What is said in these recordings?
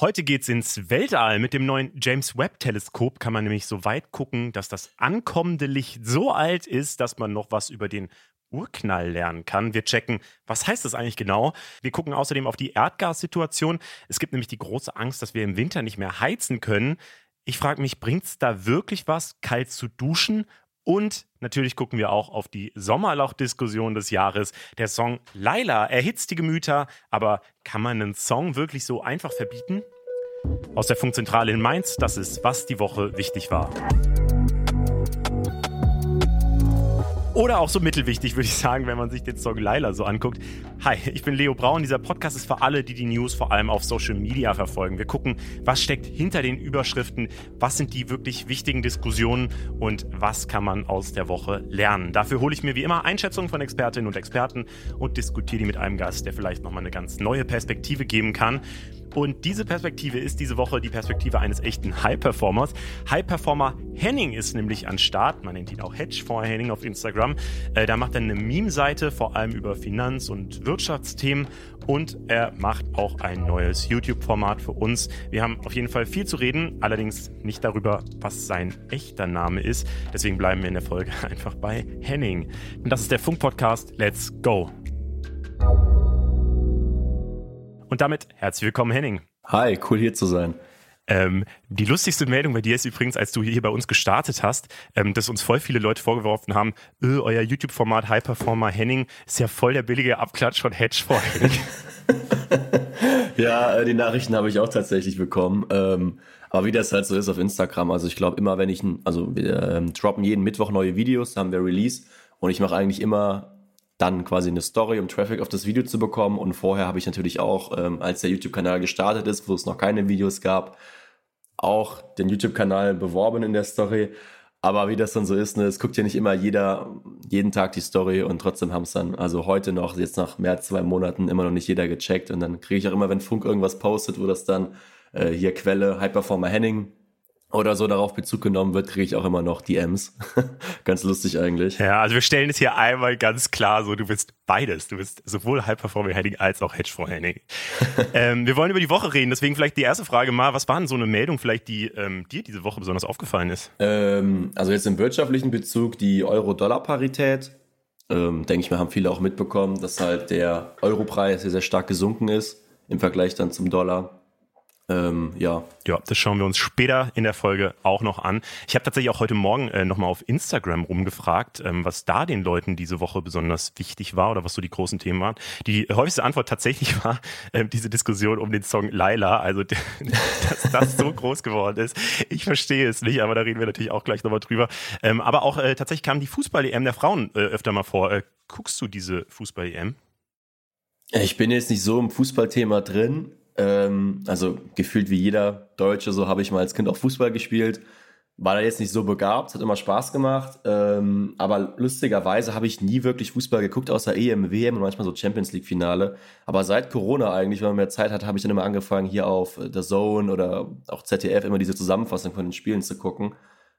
Heute geht's ins Weltall. Mit dem neuen James Webb Teleskop kann man nämlich so weit gucken, dass das ankommende Licht so alt ist, dass man noch was über den Urknall lernen kann. Wir checken, was heißt das eigentlich genau? Wir gucken außerdem auf die Erdgassituation. Es gibt nämlich die große Angst, dass wir im Winter nicht mehr heizen können. Ich frage mich, bringt es da wirklich was, kalt zu duschen? Und natürlich gucken wir auch auf die Sommerloch-Diskussion des Jahres. Der Song Laila erhitzt die Gemüter, aber kann man einen Song wirklich so einfach verbieten? Aus der Funkzentrale in Mainz, das ist, was die Woche wichtig war. Oder auch so mittelwichtig, würde ich sagen, wenn man sich den Song Laila so anguckt. Hi, ich bin Leo Braun. Dieser Podcast ist für alle, die die News vor allem auf Social Media verfolgen. Wir gucken, was steckt hinter den Überschriften, was sind die wirklich wichtigen Diskussionen und was kann man aus der Woche lernen. Dafür hole ich mir wie immer Einschätzungen von Expertinnen und Experten und diskutiere die mit einem Gast, der vielleicht nochmal eine ganz neue Perspektive geben kann. Und diese Perspektive ist diese Woche die Perspektive eines echten High-Performers. High-Performer Henning ist nämlich an Start. Man nennt ihn auch Hedgefonds Henning auf Instagram. Äh, da macht er eine Meme-Seite, vor allem über Finanz- und Wirtschaftsthemen. Und er macht auch ein neues YouTube-Format für uns. Wir haben auf jeden Fall viel zu reden, allerdings nicht darüber, was sein echter Name ist. Deswegen bleiben wir in der Folge einfach bei Henning. Und das ist der Funk-Podcast. Let's go! Und damit herzlich willkommen, Henning. Hi, cool hier zu sein. Ähm, die lustigste Meldung bei dir ist übrigens, als du hier bei uns gestartet hast, ähm, dass uns voll viele Leute vorgeworfen haben, öh, euer YouTube-Format High Performer Henning ist ja voll der billige Abklatsch von Hedge vor Henning. ja, äh, die Nachrichten habe ich auch tatsächlich bekommen. Ähm, aber wie das halt so ist auf Instagram, also ich glaube immer, wenn ich, also wir ähm, droppen jeden Mittwoch neue Videos, haben wir Release und ich mache eigentlich immer dann quasi eine Story, um Traffic auf das Video zu bekommen. Und vorher habe ich natürlich auch, ähm, als der YouTube-Kanal gestartet ist, wo es noch keine Videos gab, auch den YouTube-Kanal beworben in der Story. Aber wie das dann so ist, ne, es guckt ja nicht immer jeder jeden Tag die Story und trotzdem haben es dann, also heute noch, jetzt nach mehr als zwei Monaten, immer noch nicht jeder gecheckt. Und dann kriege ich auch immer, wenn Funk irgendwas postet, wo das dann äh, hier Quelle Hyperformer Henning oder so darauf Bezug genommen wird, kriege ich auch immer noch DMs. ganz lustig eigentlich. Ja, also wir stellen es hier einmal ganz klar so, du bist beides. Du bist sowohl High Performing Heading als auch Hedgefonds Heading. ähm, wir wollen über die Woche reden, deswegen vielleicht die erste Frage mal, was war denn so eine Meldung vielleicht, die ähm, dir diese Woche besonders aufgefallen ist? Ähm, also jetzt im wirtschaftlichen Bezug die Euro-Dollar-Parität. Ähm, denke ich mal, haben viele auch mitbekommen, dass halt der Europreis sehr, sehr stark gesunken ist im Vergleich dann zum Dollar. Ähm, ja. Ja, das schauen wir uns später in der Folge auch noch an. Ich habe tatsächlich auch heute Morgen äh, nochmal auf Instagram rumgefragt, ähm, was da den Leuten diese Woche besonders wichtig war oder was so die großen Themen waren. Die häufigste Antwort tatsächlich war äh, diese Diskussion um den Song Laila, also dass das so groß geworden ist. Ich verstehe es nicht, aber da reden wir natürlich auch gleich nochmal drüber. Ähm, aber auch äh, tatsächlich kam die Fußball-EM der Frauen äh, öfter mal vor. Äh, guckst du diese Fußball-EM? Ich bin jetzt nicht so im Fußballthema drin. Ähm, also gefühlt wie jeder Deutsche, so habe ich mal als Kind auch Fußball gespielt. War da jetzt nicht so begabt, hat immer Spaß gemacht. Ähm, aber lustigerweise habe ich nie wirklich Fußball geguckt, außer EM, WM und manchmal so Champions League-Finale. Aber seit Corona eigentlich, wenn man mehr Zeit hat, habe ich dann immer angefangen, hier auf The Zone oder auch ZDF immer diese Zusammenfassung von den Spielen zu gucken.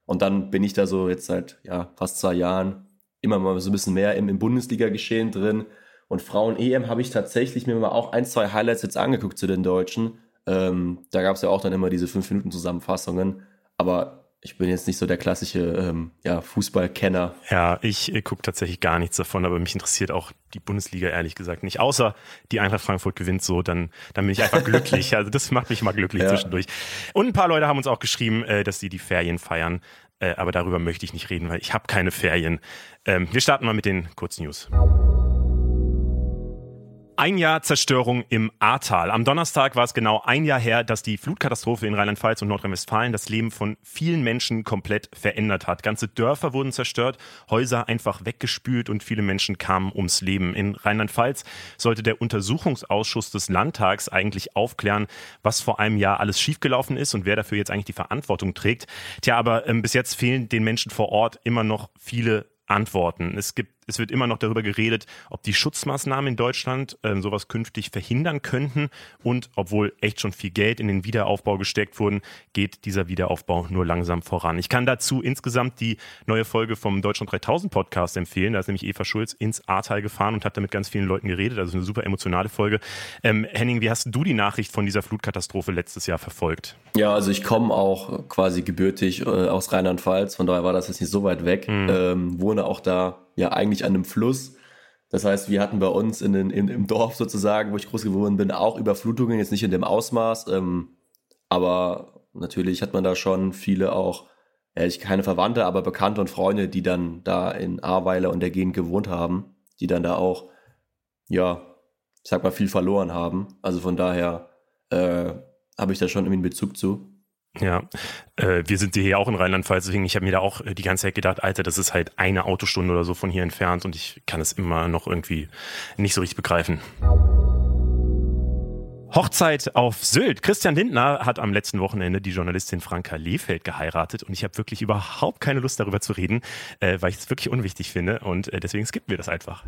Und dann bin ich da so jetzt seit ja, fast zwei Jahren immer mal so ein bisschen mehr im, im Bundesliga-Geschehen drin und Frauen-EM habe ich tatsächlich mir mal auch ein, zwei Highlights jetzt angeguckt zu den Deutschen. Ähm, da gab es ja auch dann immer diese 5-Minuten-Zusammenfassungen. Aber ich bin jetzt nicht so der klassische ähm, ja, Fußballkenner. Ja, ich äh, gucke tatsächlich gar nichts davon, aber mich interessiert auch die Bundesliga ehrlich gesagt nicht. Außer die Eintracht Frankfurt gewinnt so, dann, dann bin ich einfach glücklich. Also das macht mich mal glücklich ja. zwischendurch. Und ein paar Leute haben uns auch geschrieben, äh, dass sie die Ferien feiern. Äh, aber darüber möchte ich nicht reden, weil ich habe keine Ferien. Ähm, wir starten mal mit den Kurznews. Ein Jahr Zerstörung im Ahrtal. Am Donnerstag war es genau ein Jahr her, dass die Flutkatastrophe in Rheinland-Pfalz und Nordrhein-Westfalen das Leben von vielen Menschen komplett verändert hat. Ganze Dörfer wurden zerstört, Häuser einfach weggespült und viele Menschen kamen ums Leben. In Rheinland-Pfalz sollte der Untersuchungsausschuss des Landtags eigentlich aufklären, was vor einem Jahr alles schiefgelaufen ist und wer dafür jetzt eigentlich die Verantwortung trägt. Tja, aber ähm, bis jetzt fehlen den Menschen vor Ort immer noch viele Antworten. Es gibt es wird immer noch darüber geredet, ob die Schutzmaßnahmen in Deutschland ähm, sowas künftig verhindern könnten. Und obwohl echt schon viel Geld in den Wiederaufbau gesteckt wurden, geht dieser Wiederaufbau nur langsam voran. Ich kann dazu insgesamt die neue Folge vom Deutschland 3000 Podcast empfehlen. Da ist nämlich Eva Schulz ins Ahrtal gefahren und hat da mit ganz vielen Leuten geredet. Also eine super emotionale Folge. Ähm, Henning, wie hast du die Nachricht von dieser Flutkatastrophe letztes Jahr verfolgt? Ja, also ich komme auch quasi gebürtig äh, aus Rheinland-Pfalz. Von daher war das jetzt nicht so weit weg. Mhm. Ähm, wohne auch da ja eigentlich an einem Fluss. Das heißt, wir hatten bei uns in, in, im Dorf sozusagen, wo ich groß geworden bin, auch Überflutungen, jetzt nicht in dem Ausmaß. Ähm, aber natürlich hat man da schon viele auch, ja, ich keine Verwandte, aber Bekannte und Freunde, die dann da in Ahrweiler und der Gegend gewohnt haben, die dann da auch, ja, ich sag mal, viel verloren haben. Also von daher äh, habe ich da schon irgendwie einen Bezug zu. Ja, äh, wir sind hier auch in Rheinland-Pfalz, deswegen ich habe mir da auch äh, die ganze Zeit gedacht, Alter, das ist halt eine Autostunde oder so von hier entfernt und ich kann es immer noch irgendwie nicht so richtig begreifen. Hochzeit auf Sylt. Christian Lindner hat am letzten Wochenende die Journalistin Franka Lehfeld geheiratet und ich habe wirklich überhaupt keine Lust darüber zu reden, äh, weil ich es wirklich unwichtig finde und äh, deswegen skippen wir das einfach.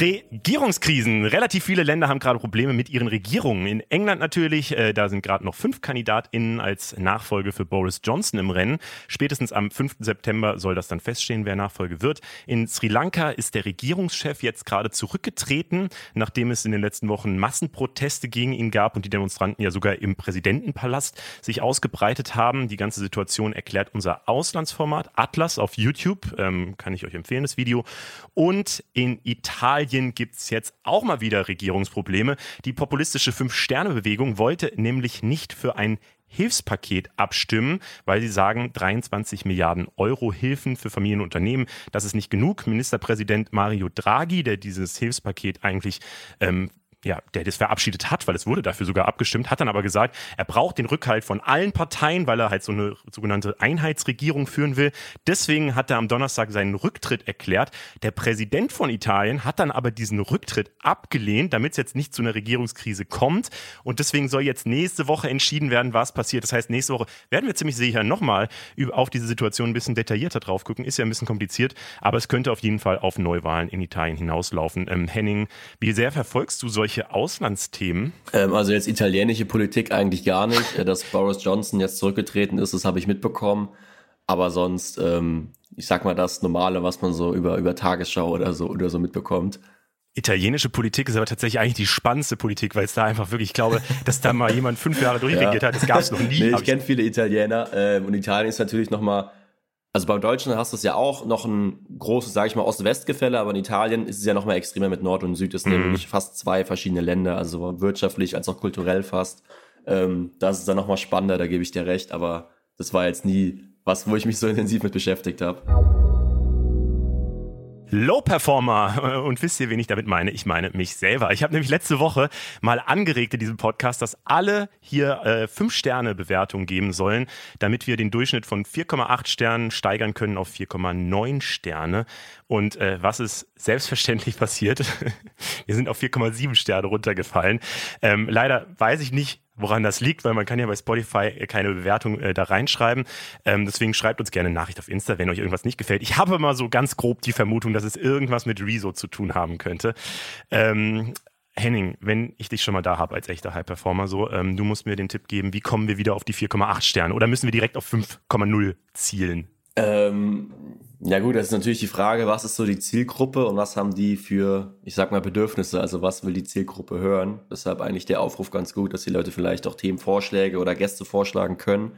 Regierungskrisen. Relativ viele Länder haben gerade Probleme mit ihren Regierungen. In England natürlich, äh, da sind gerade noch fünf KandidatInnen als Nachfolge für Boris Johnson im Rennen. Spätestens am 5. September soll das dann feststehen, wer Nachfolge wird. In Sri Lanka ist der Regierungschef jetzt gerade zurückgetreten, nachdem es in den letzten Wochen Massenproteste gegen ihn gab und die Demonstranten ja sogar im Präsidentenpalast sich ausgebreitet haben. Die ganze Situation erklärt unser Auslandsformat Atlas auf YouTube. Ähm, kann ich euch empfehlen, das Video. Und in Italien Italien gibt es jetzt auch mal wieder Regierungsprobleme. Die populistische Fünf-Sterne-Bewegung wollte nämlich nicht für ein Hilfspaket abstimmen, weil sie sagen, 23 Milliarden Euro Hilfen für Familien und Unternehmen, das ist nicht genug. Ministerpräsident Mario Draghi, der dieses Hilfspaket eigentlich ähm, ja, der das verabschiedet hat, weil es wurde dafür sogar abgestimmt, hat dann aber gesagt, er braucht den Rückhalt von allen Parteien, weil er halt so eine sogenannte Einheitsregierung führen will. Deswegen hat er am Donnerstag seinen Rücktritt erklärt. Der Präsident von Italien hat dann aber diesen Rücktritt abgelehnt, damit es jetzt nicht zu einer Regierungskrise kommt. Und deswegen soll jetzt nächste Woche entschieden werden, was passiert. Das heißt, nächste Woche werden wir ziemlich sicher nochmal auf diese Situation ein bisschen detaillierter drauf gucken. Ist ja ein bisschen kompliziert, aber es könnte auf jeden Fall auf Neuwahlen in Italien hinauslaufen. Ähm, Henning, wie sehr verfolgst du solche solche Auslandsthemen? Ähm, also jetzt italienische Politik eigentlich gar nicht. Äh, dass Boris Johnson jetzt zurückgetreten ist, das habe ich mitbekommen. Aber sonst, ähm, ich sag mal das Normale, was man so über, über Tagesschau oder so oder so mitbekommt. Italienische Politik ist aber tatsächlich eigentlich die spannendste Politik, weil es da einfach wirklich, ich glaube, dass da mal jemand fünf Jahre durchregiert ja. hat. Das gab es noch nie. nee, ich kenne viele Italiener äh, und Italien ist natürlich nochmal also beim Deutschen hast du es ja auch noch ein großes, sage ich mal, Ost-West-Gefälle, aber in Italien ist es ja noch mal extremer mit Nord und Süd. Es sind mhm. nämlich fast zwei verschiedene Länder, also wirtschaftlich als auch kulturell fast. Ähm, das ist dann noch mal spannender, da gebe ich dir recht, aber das war jetzt nie was, wo ich mich so intensiv mit beschäftigt habe. Low-Performer. Und wisst ihr, wen ich damit meine? Ich meine mich selber. Ich habe nämlich letzte Woche mal angeregt in diesem Podcast, dass alle hier äh, 5-Sterne-Bewertungen geben sollen, damit wir den Durchschnitt von 4,8 Sternen steigern können auf 4,9 Sterne. Und äh, was ist selbstverständlich passiert? wir sind auf 4,7 Sterne runtergefallen. Ähm, leider weiß ich nicht, woran das liegt, weil man kann ja bei Spotify keine Bewertung äh, da reinschreiben. Ähm, deswegen schreibt uns gerne eine Nachricht auf Insta, wenn euch irgendwas nicht gefällt. Ich habe mal so ganz grob die Vermutung, dass es irgendwas mit Rezo zu tun haben könnte. Ähm, Henning, wenn ich dich schon mal da habe als echter High-Performer, so, ähm, du musst mir den Tipp geben, wie kommen wir wieder auf die 4,8 Sterne? Oder müssen wir direkt auf 5,0 zielen? Ähm, ja gut, das ist natürlich die Frage, was ist so die Zielgruppe und was haben die für, ich sag mal, Bedürfnisse, also was will die Zielgruppe hören. Deshalb eigentlich der Aufruf ganz gut, dass die Leute vielleicht auch Themenvorschläge oder Gäste vorschlagen können,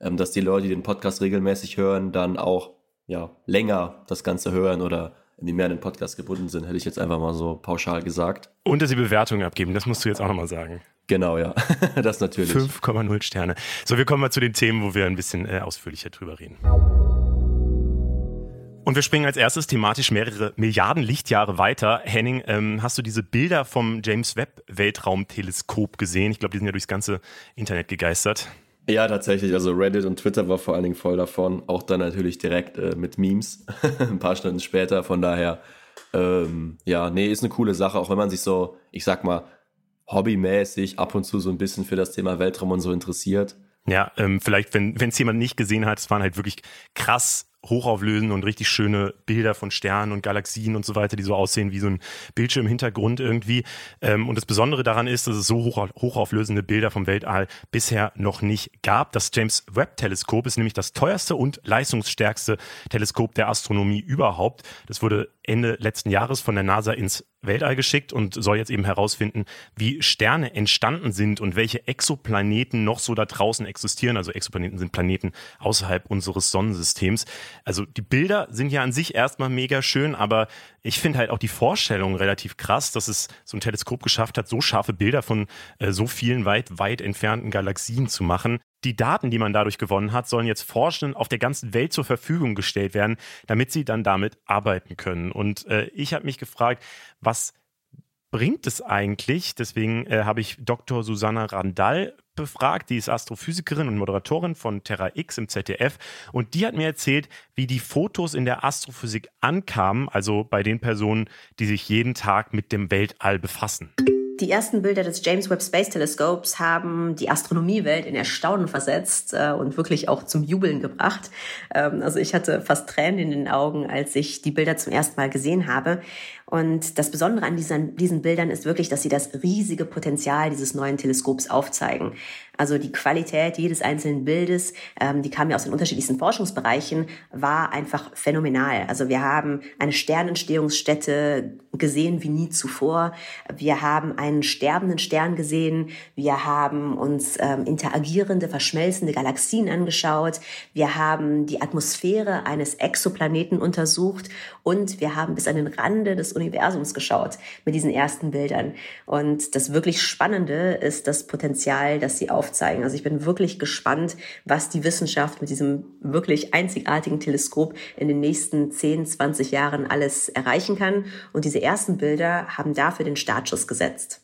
ähm, dass die Leute, die den Podcast regelmäßig hören, dann auch ja, länger das Ganze hören oder die mehr an den Podcast gebunden sind, hätte ich jetzt einfach mal so pauschal gesagt. Und dass sie Bewertungen abgeben, das musst du jetzt auch nochmal sagen. Genau, ja. das natürlich. 5,0 Sterne. So, wir kommen mal zu den Themen, wo wir ein bisschen äh, ausführlicher drüber reden. Und wir springen als erstes thematisch mehrere Milliarden Lichtjahre weiter. Henning, ähm, hast du diese Bilder vom James Webb Weltraumteleskop gesehen? Ich glaube, die sind ja durchs ganze Internet gegeistert. Ja, tatsächlich. Also Reddit und Twitter war vor allen Dingen voll davon. Auch dann natürlich direkt äh, mit Memes. Ein paar Stunden später. Von daher, ähm, ja, nee, ist eine coole Sache. Auch wenn man sich so, ich sag mal, hobbymäßig ab und zu so ein bisschen für das Thema Weltraum und so interessiert. Ja, ähm, vielleicht, wenn es jemand nicht gesehen hat, es waren halt wirklich krass hochauflösende und richtig schöne Bilder von Sternen und Galaxien und so weiter, die so aussehen wie so ein Bildschirmhintergrund irgendwie. Ähm, und das Besondere daran ist, dass es so hoch, hochauflösende Bilder vom Weltall bisher noch nicht gab. Das James Webb Teleskop ist nämlich das teuerste und leistungsstärkste Teleskop der Astronomie überhaupt. Das wurde Ende letzten Jahres von der NASA ins Weltall geschickt und soll jetzt eben herausfinden, wie Sterne entstanden sind und welche Exoplaneten noch so da draußen existieren. Also Exoplaneten sind Planeten außerhalb unseres Sonnensystems. Also die Bilder sind ja an sich erstmal mega schön, aber ich finde halt auch die Vorstellung relativ krass, dass es so ein Teleskop geschafft hat, so scharfe Bilder von äh, so vielen weit, weit entfernten Galaxien zu machen. Die Daten, die man dadurch gewonnen hat, sollen jetzt Forschenden auf der ganzen Welt zur Verfügung gestellt werden, damit sie dann damit arbeiten können. Und äh, ich habe mich gefragt, was bringt es eigentlich? Deswegen äh, habe ich Dr. Susanna Randall befragt. Die ist Astrophysikerin und Moderatorin von Terra X im ZDF. Und die hat mir erzählt, wie die Fotos in der Astrophysik ankamen, also bei den Personen, die sich jeden Tag mit dem Weltall befassen. Die ersten Bilder des James Webb Space Teleskops haben die Astronomiewelt in Erstaunen versetzt äh, und wirklich auch zum Jubeln gebracht. Ähm, also ich hatte fast Tränen in den Augen, als ich die Bilder zum ersten Mal gesehen habe. Und das Besondere an diesen, diesen Bildern ist wirklich, dass sie das riesige Potenzial dieses neuen Teleskops aufzeigen. Also die Qualität jedes einzelnen Bildes, ähm, die kam ja aus den unterschiedlichsten Forschungsbereichen, war einfach phänomenal. Also wir haben eine Sternentstehungsstätte gesehen wie nie zuvor. Wir haben einen sterbenden Stern gesehen. Wir haben uns ähm, interagierende, verschmelzende Galaxien angeschaut. Wir haben die Atmosphäre eines Exoplaneten untersucht und wir haben bis an den Rande des Universums geschaut mit diesen ersten Bildern. Und das wirklich Spannende ist das Potenzial, das sie aufzeigen. Also ich bin wirklich gespannt, was die Wissenschaft mit diesem wirklich einzigartigen Teleskop in den nächsten 10, 20 Jahren alles erreichen kann. Und diese ersten Bilder haben dafür den Startschuss gesetzt.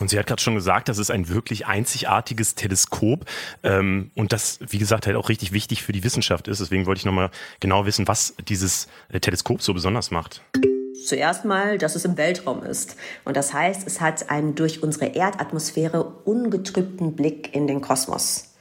Und sie hat gerade schon gesagt, das ist ein wirklich einzigartiges Teleskop ähm, und das, wie gesagt, halt auch richtig wichtig für die Wissenschaft ist. Deswegen wollte ich nochmal genau wissen, was dieses äh, Teleskop so besonders macht. Zuerst mal, dass es im Weltraum ist. Und das heißt, es hat einen durch unsere Erdatmosphäre ungetrübten Blick in den Kosmos.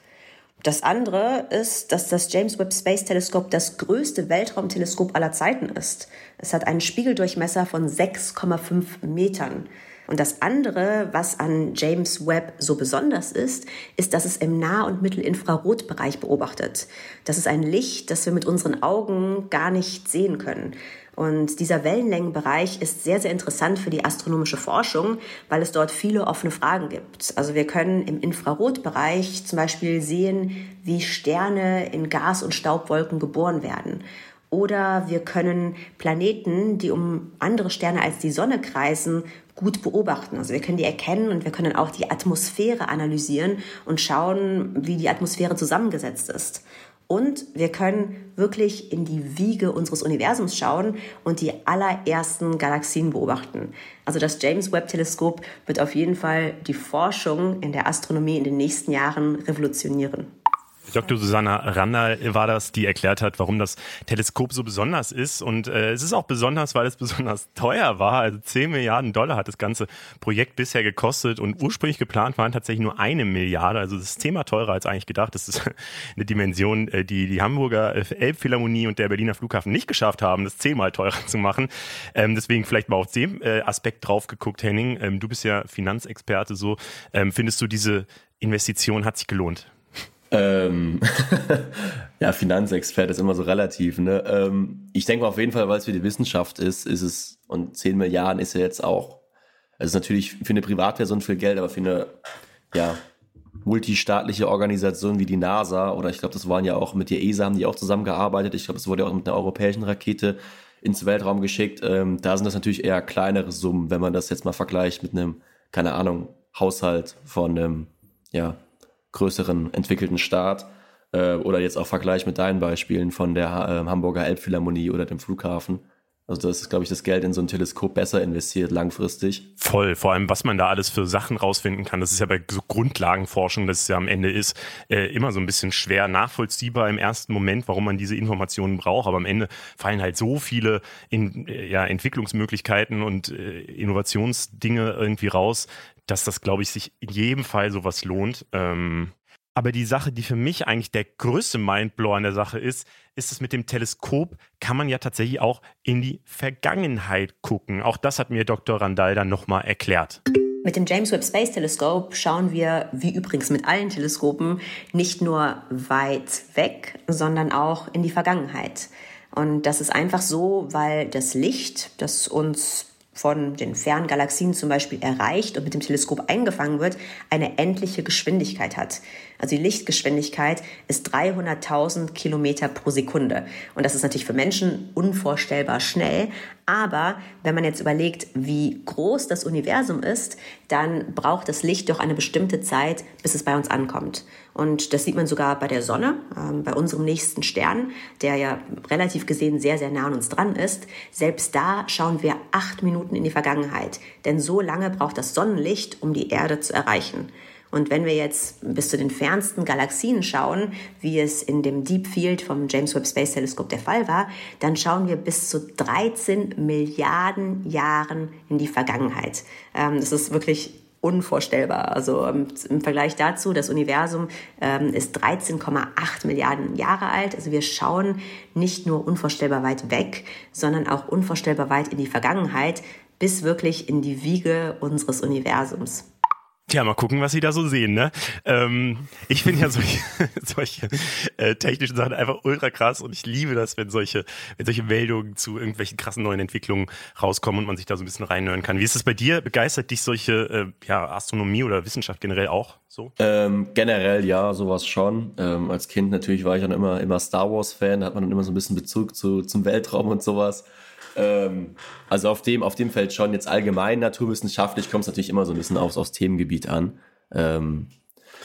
Das andere ist, dass das James Webb Space Teleskop das größte Weltraumteleskop aller Zeiten ist. Es hat einen Spiegeldurchmesser von 6,5 Metern. Und das andere, was an James Webb so besonders ist, ist, dass es im Nah- und Mittelinfrarotbereich beobachtet. Das ist ein Licht, das wir mit unseren Augen gar nicht sehen können. Und dieser Wellenlängenbereich ist sehr, sehr interessant für die astronomische Forschung, weil es dort viele offene Fragen gibt. Also wir können im Infrarotbereich zum Beispiel sehen, wie Sterne in Gas- und Staubwolken geboren werden. Oder wir können Planeten, die um andere Sterne als die Sonne kreisen, gut beobachten. Also wir können die erkennen und wir können auch die Atmosphäre analysieren und schauen, wie die Atmosphäre zusammengesetzt ist. Und wir können wirklich in die Wiege unseres Universums schauen und die allerersten Galaxien beobachten. Also das James Webb Teleskop wird auf jeden Fall die Forschung in der Astronomie in den nächsten Jahren revolutionieren. Dr. Susanna Randall war das, die erklärt hat, warum das Teleskop so besonders ist. Und äh, es ist auch besonders, weil es besonders teuer war. Also 10 Milliarden Dollar hat das ganze Projekt bisher gekostet und ursprünglich geplant waren tatsächlich nur eine Milliarde. Also das Thema teurer als eigentlich gedacht. Das ist eine Dimension, äh, die die Hamburger äh, Elbphilharmonie und der Berliner Flughafen nicht geschafft haben, das zehnmal teurer zu machen. Ähm, deswegen vielleicht mal auf den äh, Aspekt drauf geguckt, Henning. Ähm, du bist ja Finanzexperte so. Ähm, findest du, diese Investition hat sich gelohnt? Ähm, ja, Finanzexperte ist immer so relativ. Ne? Ähm, ich denke auf jeden Fall, weil es für die Wissenschaft ist, ist es, und 10 Milliarden ist ja jetzt auch, es ist natürlich für eine Privatperson viel Geld, aber für eine ja, multistaatliche Organisation wie die NASA, oder ich glaube, das waren ja auch mit der ESA, haben die auch zusammengearbeitet. Ich glaube, es wurde ja auch mit einer europäischen Rakete ins Weltraum geschickt. Ähm, da sind das natürlich eher kleinere Summen, wenn man das jetzt mal vergleicht mit einem, keine Ahnung, Haushalt von einem, ja, größeren entwickelten Staat äh, oder jetzt auch Vergleich mit deinen Beispielen von der äh, Hamburger Elbphilharmonie oder dem Flughafen. Also das ist, glaube ich, das Geld in so ein Teleskop besser investiert langfristig. Voll, vor allem, was man da alles für Sachen rausfinden kann. Das ist ja bei so Grundlagenforschung, das es ja am Ende ist, äh, immer so ein bisschen schwer nachvollziehbar im ersten Moment, warum man diese Informationen braucht. Aber am Ende fallen halt so viele in, äh, ja, Entwicklungsmöglichkeiten und äh, Innovationsdinge irgendwie raus, dass das, glaube ich, sich in jedem Fall sowas lohnt. Ähm, Aber die Sache, die für mich eigentlich der größte Mindblower an der Sache ist, ist es mit dem Teleskop, kann man ja tatsächlich auch in die Vergangenheit gucken. Auch das hat mir Dr. Randall dann nochmal erklärt. Mit dem James Webb Space Telescope schauen wir, wie übrigens mit allen Teleskopen, nicht nur weit weg, sondern auch in die Vergangenheit. Und das ist einfach so, weil das Licht, das uns von den fernen Galaxien zum Beispiel erreicht und mit dem Teleskop eingefangen wird, eine endliche Geschwindigkeit hat. Also die Lichtgeschwindigkeit ist 300.000 Kilometer pro Sekunde. Und das ist natürlich für Menschen unvorstellbar schnell. Aber wenn man jetzt überlegt, wie groß das Universum ist, dann braucht das Licht doch eine bestimmte Zeit, bis es bei uns ankommt. Und das sieht man sogar bei der Sonne, äh, bei unserem nächsten Stern, der ja relativ gesehen sehr, sehr nah an uns dran ist. Selbst da schauen wir acht Minuten in die Vergangenheit. Denn so lange braucht das Sonnenlicht, um die Erde zu erreichen. Und wenn wir jetzt bis zu den fernsten Galaxien schauen, wie es in dem Deep Field vom James Webb Space Telescope der Fall war, dann schauen wir bis zu 13 Milliarden Jahren in die Vergangenheit. Ähm, das ist wirklich unvorstellbar. Also ähm, im Vergleich dazu, das Universum ähm, ist 13,8 Milliarden Jahre alt. Also wir schauen nicht nur unvorstellbar weit weg, sondern auch unvorstellbar weit in die Vergangenheit, bis wirklich in die Wiege unseres Universums. Tja, mal gucken, was sie da so sehen, ne? Ähm, ich finde ja solche, solche äh, technischen Sachen einfach ultra krass und ich liebe das, wenn solche, wenn solche Meldungen zu irgendwelchen krassen neuen Entwicklungen rauskommen und man sich da so ein bisschen reinhören kann. Wie ist es bei dir? Begeistert dich solche äh, ja, Astronomie oder Wissenschaft generell auch so? Ähm, generell ja, sowas schon. Ähm, als Kind natürlich war ich dann immer, immer Star Wars-Fan, da hat man dann immer so ein bisschen Bezug zu, zum Weltraum und sowas. Ähm, also auf dem, auf dem Feld schon jetzt allgemein naturwissenschaftlich kommt es natürlich immer so ein bisschen aufs, aufs Themengebiet an. Ähm,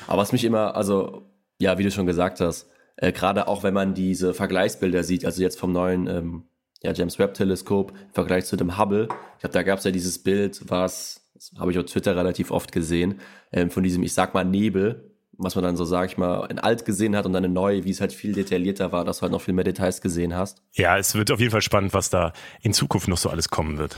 aber was mich immer, also ja, wie du schon gesagt hast, äh, gerade auch wenn man diese Vergleichsbilder sieht, also jetzt vom neuen ähm, ja, James Webb Teleskop im Vergleich zu dem Hubble, ich glaube, da gab es ja dieses Bild, was, habe ich auf Twitter relativ oft gesehen, ähm, von diesem, ich sag mal, Nebel, was man dann so, sag ich mal, in alt gesehen hat und dann in neu, wie es halt viel detaillierter war, dass du halt noch viel mehr Details gesehen hast. Ja, es wird auf jeden Fall spannend, was da in Zukunft noch so alles kommen wird.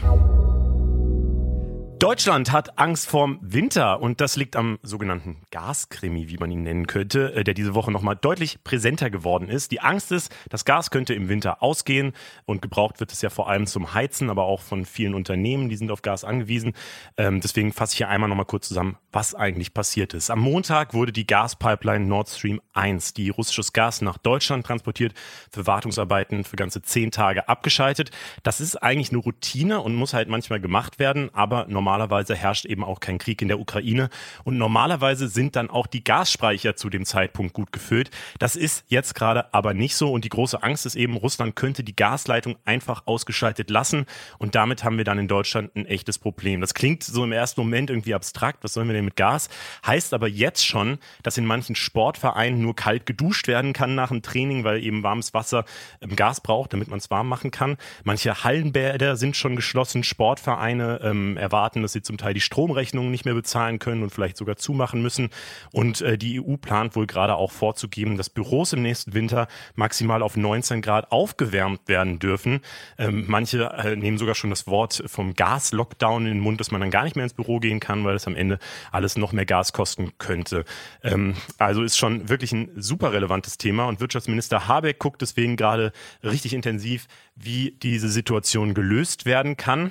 Deutschland hat Angst vorm Winter und das liegt am sogenannten Gaskrimi, wie man ihn nennen könnte, äh, der diese Woche nochmal deutlich präsenter geworden ist. Die Angst ist, das Gas könnte im Winter ausgehen und gebraucht wird es ja vor allem zum Heizen, aber auch von vielen Unternehmen, die sind auf Gas angewiesen. Ähm, deswegen fasse ich hier einmal nochmal kurz zusammen, was eigentlich passiert ist. Am Montag wurde die Gaspipeline Nord Stream 1, die russisches Gas nach Deutschland transportiert, für Wartungsarbeiten für ganze zehn Tage abgeschaltet. Das ist eigentlich eine Routine und muss halt manchmal gemacht werden, aber normal normalerweise herrscht eben auch kein Krieg in der Ukraine und normalerweise sind dann auch die Gasspeicher zu dem Zeitpunkt gut gefüllt. Das ist jetzt gerade aber nicht so und die große Angst ist eben, Russland könnte die Gasleitung einfach ausgeschaltet lassen und damit haben wir dann in Deutschland ein echtes Problem. Das klingt so im ersten Moment irgendwie abstrakt, was sollen wir denn mit Gas? Heißt aber jetzt schon, dass in manchen Sportvereinen nur kalt geduscht werden kann nach dem Training, weil eben warmes Wasser ähm, Gas braucht, damit man es warm machen kann. Manche Hallenbäder sind schon geschlossen, Sportvereine ähm, erwarten merken, dass sie zum Teil die Stromrechnungen nicht mehr bezahlen können und vielleicht sogar zumachen müssen. Und äh, die EU plant wohl gerade auch vorzugeben, dass Büros im nächsten Winter maximal auf 19 Grad aufgewärmt werden dürfen. Ähm, manche äh, nehmen sogar schon das Wort vom Gas-Lockdown in den Mund, dass man dann gar nicht mehr ins Büro gehen kann, weil es am Ende alles noch mehr Gas kosten könnte. Ähm, also ist schon wirklich ein super relevantes Thema und Wirtschaftsminister Habeck guckt deswegen gerade richtig intensiv, wie diese Situation gelöst werden kann.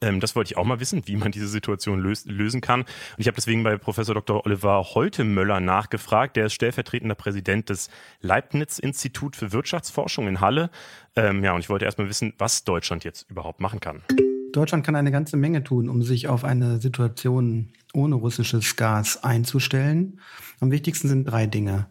Ähm, das wollte ich auch mal wissen, wie man diese Situation löst, lösen kann. Und ich habe deswegen bei Professor Dr. Oliver Holtemöller nachgefragt. Der ist stellvertretender Präsident des Leibniz-Institut für Wirtschaftsforschung in Halle. Ähm, ja, und ich wollte erst mal wissen, was Deutschland jetzt überhaupt machen kann. Deutschland kann eine ganze Menge tun, um sich auf eine Situation ohne russisches Gas einzustellen. Am wichtigsten sind drei Dinge.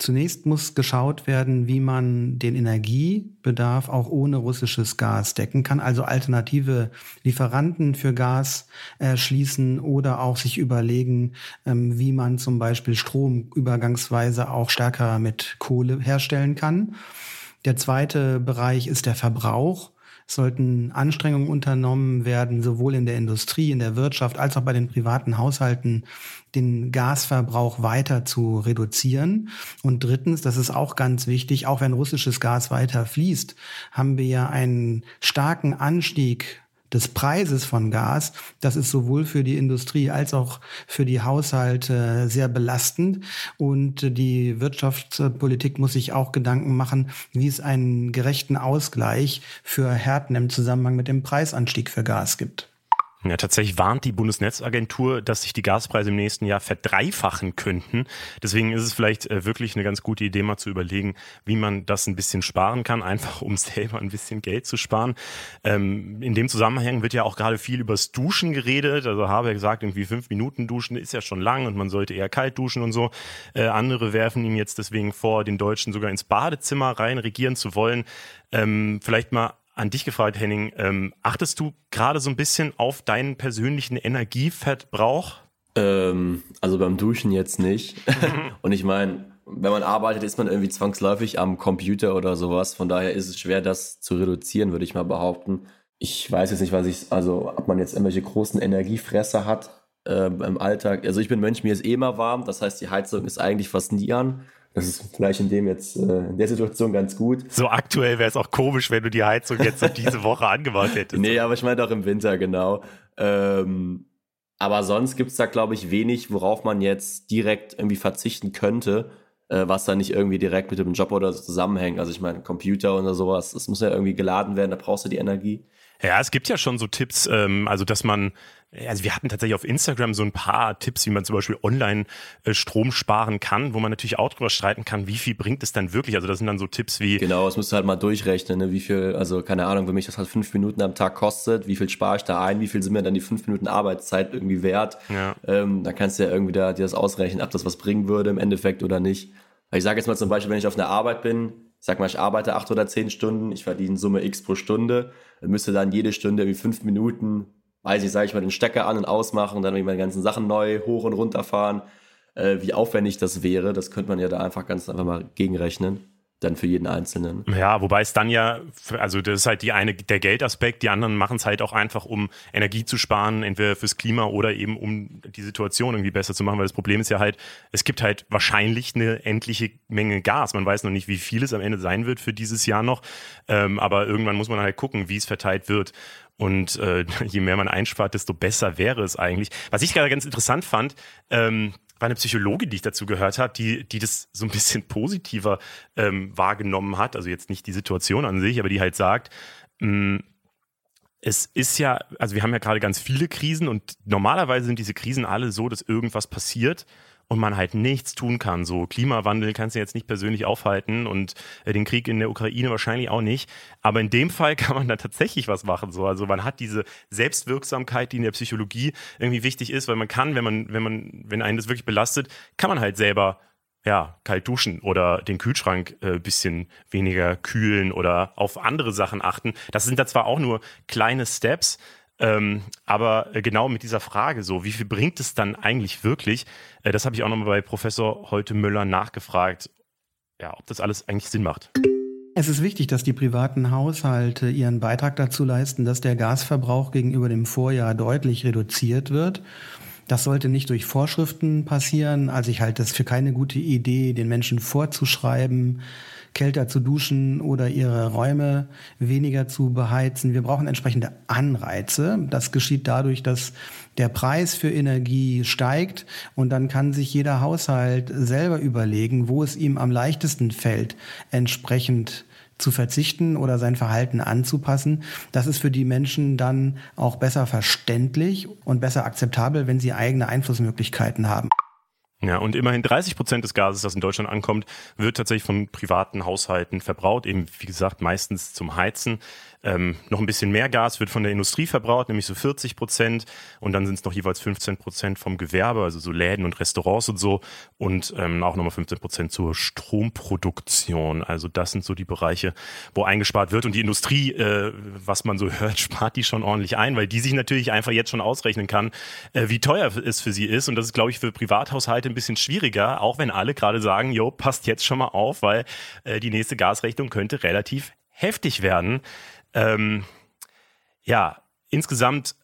Zunächst muss geschaut werden, wie man den Energiebedarf auch ohne russisches Gas decken kann, also alternative Lieferanten für Gas erschließen oder auch sich überlegen, ähm, wie man zum Beispiel Strom übergangsweise auch stärker mit Kohle herstellen kann. Der zweite Bereich ist der Verbrauch sollten Anstrengungen unternommen werden, sowohl in der Industrie, in der Wirtschaft als auch bei den privaten Haushalten, den Gasverbrauch weiter zu reduzieren. Und drittens, das ist auch ganz wichtig, auch wenn russisches Gas weiter fließt, haben wir ja einen starken Anstieg des Preises von Gas, das ist sowohl für die Industrie als auch für die Haushalte sehr belastend. Und die Wirtschaftspolitik muss sich auch Gedanken machen, wie es einen gerechten Ausgleich für Härten im Zusammenhang mit dem Preisanstieg für Gas gibt. Ja, tatsächlich warnt die Bundesnetzagentur, dass sich die Gaspreise im nächsten Jahr verdreifachen könnten. Deswegen ist es vielleicht äh, wirklich eine ganz gute Idee, mal zu überlegen, wie man das ein bisschen sparen kann, einfach um selber ein bisschen Geld zu sparen. Ähm, in dem Zusammenhang wird ja auch gerade viel übers Duschen geredet. Also habe ja gesagt, irgendwie fünf Minuten duschen ist ja schon lang und man sollte eher kalt duschen und so. Äh, andere werfen ihm jetzt deswegen vor, den Deutschen sogar ins Badezimmer rein regieren zu wollen. Ähm, vielleicht mal an dich gefragt, Henning, ähm, achtest du gerade so ein bisschen auf deinen persönlichen Energieverbrauch? Ähm, also beim Duschen jetzt nicht. Und ich meine, wenn man arbeitet, ist man irgendwie zwangsläufig am Computer oder sowas. Von daher ist es schwer, das zu reduzieren, würde ich mal behaupten. Ich weiß jetzt nicht, was ich, also ob man jetzt irgendwelche großen Energiefresser hat äh, im Alltag. Also ich bin Mensch, mir ist eh immer warm. Das heißt, die Heizung ist eigentlich fast nie an. Das ist vielleicht in dem jetzt, äh, in der Situation ganz gut. So aktuell wäre es auch komisch, wenn du die Heizung jetzt so diese Woche angemacht hättest. Nee, aber ich meine auch im Winter, genau. Ähm, aber sonst gibt's da, glaube ich, wenig, worauf man jetzt direkt irgendwie verzichten könnte, äh, was da nicht irgendwie direkt mit dem Job oder so zusammenhängt. Also ich meine, Computer oder sowas, das muss ja irgendwie geladen werden, da brauchst du die Energie. Ja, es gibt ja schon so Tipps, ähm, also dass man also wir hatten tatsächlich auf Instagram so ein paar Tipps, wie man zum Beispiel online äh, Strom sparen kann, wo man natürlich auch drüber streiten kann, wie viel bringt es dann wirklich. Also das sind dann so Tipps wie. Genau, das musst du halt mal durchrechnen, ne? wie viel, also keine Ahnung, wenn mich das halt fünf Minuten am Tag kostet, wie viel spare ich da ein, wie viel sind mir dann die fünf Minuten Arbeitszeit irgendwie wert. Ja. Ähm, dann kannst du ja irgendwie da dir das ausrechnen, ob das was bringen würde im Endeffekt oder nicht. Ich sage jetzt mal zum Beispiel, wenn ich auf einer Arbeit bin, ich sag mal, ich arbeite acht oder zehn Stunden, ich verdiene Summe X pro Stunde, müsste dann jede Stunde wie fünf Minuten weiß ich, sage ich mal, den Stecker an und ausmachen, dann meine ganzen Sachen neu hoch und runter fahren. Äh, wie aufwendig das wäre, das könnte man ja da einfach ganz einfach mal gegenrechnen dann für jeden Einzelnen. Ja, wobei es dann ja, also das ist halt die eine, der Geldaspekt, die anderen machen es halt auch einfach, um Energie zu sparen, entweder fürs Klima oder eben um die Situation irgendwie besser zu machen, weil das Problem ist ja halt, es gibt halt wahrscheinlich eine endliche Menge Gas. Man weiß noch nicht, wie viel es am Ende sein wird für dieses Jahr noch, ähm, aber irgendwann muss man halt gucken, wie es verteilt wird. Und äh, je mehr man einspart, desto besser wäre es eigentlich. Was ich gerade ganz interessant fand, ähm, war eine Psychologin, die ich dazu gehört habe, die, die das so ein bisschen positiver ähm, wahrgenommen hat. Also jetzt nicht die Situation an sich, aber die halt sagt, mh, mm, es ist ja, also wir haben ja gerade ganz viele Krisen und normalerweise sind diese Krisen alle so, dass irgendwas passiert und man halt nichts tun kann. So Klimawandel kannst du jetzt nicht persönlich aufhalten und äh, den Krieg in der Ukraine wahrscheinlich auch nicht. Aber in dem Fall kann man da tatsächlich was machen. So, also man hat diese Selbstwirksamkeit, die in der Psychologie irgendwie wichtig ist, weil man kann, wenn man, wenn man, wenn einen das wirklich belastet, kann man halt selber ja, kalt duschen oder den Kühlschrank äh, bisschen weniger kühlen oder auf andere Sachen achten. Das sind da zwar auch nur kleine Steps, ähm, aber äh, genau mit dieser Frage so, wie viel bringt es dann eigentlich wirklich? Äh, das habe ich auch nochmal bei Professor Holte Müller nachgefragt, ja, ob das alles eigentlich Sinn macht. Es ist wichtig, dass die privaten Haushalte ihren Beitrag dazu leisten, dass der Gasverbrauch gegenüber dem Vorjahr deutlich reduziert wird. Das sollte nicht durch Vorschriften passieren. Also ich halte es für keine gute Idee, den Menschen vorzuschreiben, kälter zu duschen oder ihre Räume weniger zu beheizen. Wir brauchen entsprechende Anreize. Das geschieht dadurch, dass der Preis für Energie steigt und dann kann sich jeder Haushalt selber überlegen, wo es ihm am leichtesten fällt, entsprechend zu verzichten oder sein Verhalten anzupassen. Das ist für die Menschen dann auch besser verständlich und besser akzeptabel, wenn sie eigene Einflussmöglichkeiten haben. Ja, und immerhin 30 Prozent des Gases, das in Deutschland ankommt, wird tatsächlich von privaten Haushalten verbraucht. Eben, wie gesagt, meistens zum Heizen. Ähm, noch ein bisschen mehr Gas wird von der Industrie verbraucht, nämlich so 40 Prozent. Und dann sind es noch jeweils 15 Prozent vom Gewerbe, also so Läden und Restaurants und so. Und ähm, auch nochmal 15 Prozent zur Stromproduktion. Also das sind so die Bereiche, wo eingespart wird. Und die Industrie, äh, was man so hört, spart die schon ordentlich ein, weil die sich natürlich einfach jetzt schon ausrechnen kann, äh, wie teuer es für sie ist. Und das ist, glaube ich, für Privathaushalte ein bisschen schwieriger, auch wenn alle gerade sagen, jo, passt jetzt schon mal auf, weil äh, die nächste Gasrechnung könnte relativ heftig werden. Ähm, ja, insgesamt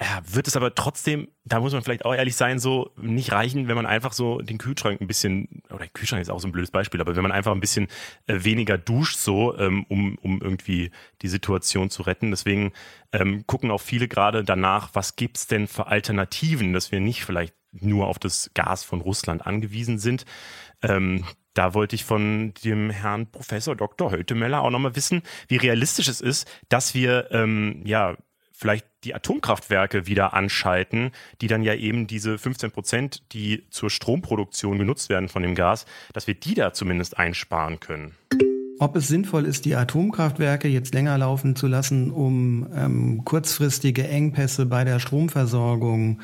ja, wird es aber trotzdem, da muss man vielleicht auch ehrlich sein, so nicht reichen, wenn man einfach so den Kühlschrank ein bisschen oder Kühlschrank ist auch so ein blödes Beispiel, aber wenn man einfach ein bisschen äh, weniger duscht, so, ähm, um, um irgendwie die Situation zu retten. Deswegen ähm, gucken auch viele gerade danach, was gibt's denn für Alternativen, dass wir nicht vielleicht nur auf das Gas von Russland angewiesen sind. Ähm, da wollte ich von dem Herrn Professor Dr. Höltemeller auch nochmal wissen, wie realistisch es ist, dass wir ähm, ja vielleicht die Atomkraftwerke wieder anschalten, die dann ja eben diese 15 Prozent, die zur Stromproduktion genutzt werden von dem Gas, dass wir die da zumindest einsparen können. Ob es sinnvoll ist, die Atomkraftwerke jetzt länger laufen zu lassen, um ähm, kurzfristige Engpässe bei der Stromversorgung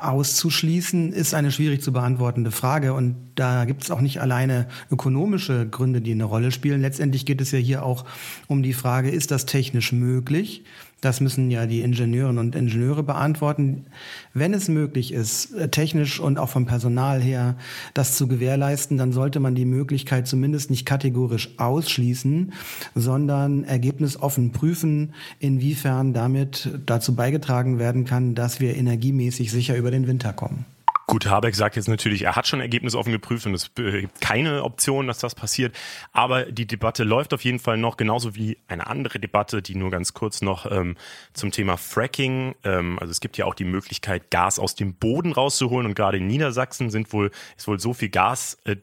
auszuschließen, ist eine schwierig zu beantwortende Frage. Und da gibt es auch nicht alleine ökonomische Gründe, die eine Rolle spielen. Letztendlich geht es ja hier auch um die Frage, ist das technisch möglich? Das müssen ja die Ingenieurinnen und Ingenieure beantworten. Wenn es möglich ist, äh, technisch und auch vom Personal her, das zu gewährleisten, dann sollte man die Möglichkeit zumindest nicht kategorisch ausschließen, sondern ergebnisoffen prüfen, inwiefern damit dazu beigetragen werden kann, dass wir energiemäßig sicher über den Winter kommen. Gut, Habeck sagt jetzt natürlich, er hat schon ergebnisoffen geprüft und es gibt keine Option, dass das passiert. Aber die Debatte läuft auf jeden Fall noch, genauso wie eine andere Debatte, die nur ganz kurz noch ähm, zum Thema Fracking. Ähm, also es gibt ja auch die Möglichkeit, Gas aus dem Boden rauszuholen und gerade in Niedersachsen sind wohl, ist wohl so viel Gas äh,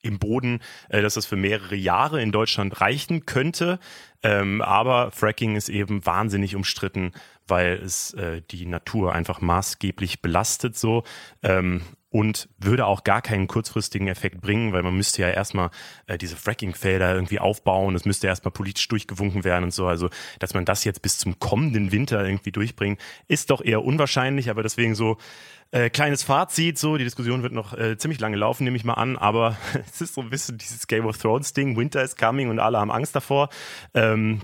im Boden, äh, dass das für mehrere Jahre in Deutschland reichen könnte. Ähm, aber Fracking ist eben wahnsinnig umstritten, weil es äh, die Natur einfach maßgeblich belastet so. Ähm, und würde auch gar keinen kurzfristigen Effekt bringen, weil man müsste ja erstmal äh, diese Fracking-Felder irgendwie aufbauen, es müsste erstmal politisch durchgewunken werden und so. Also, dass man das jetzt bis zum kommenden Winter irgendwie durchbringt, ist doch eher unwahrscheinlich, aber deswegen so äh, kleines Fazit, so, die Diskussion wird noch äh, ziemlich lange laufen, nehme ich mal an, aber es ist so ein bisschen dieses Game of Thrones Ding, Winter is coming und alle haben Angst davor. Ähm,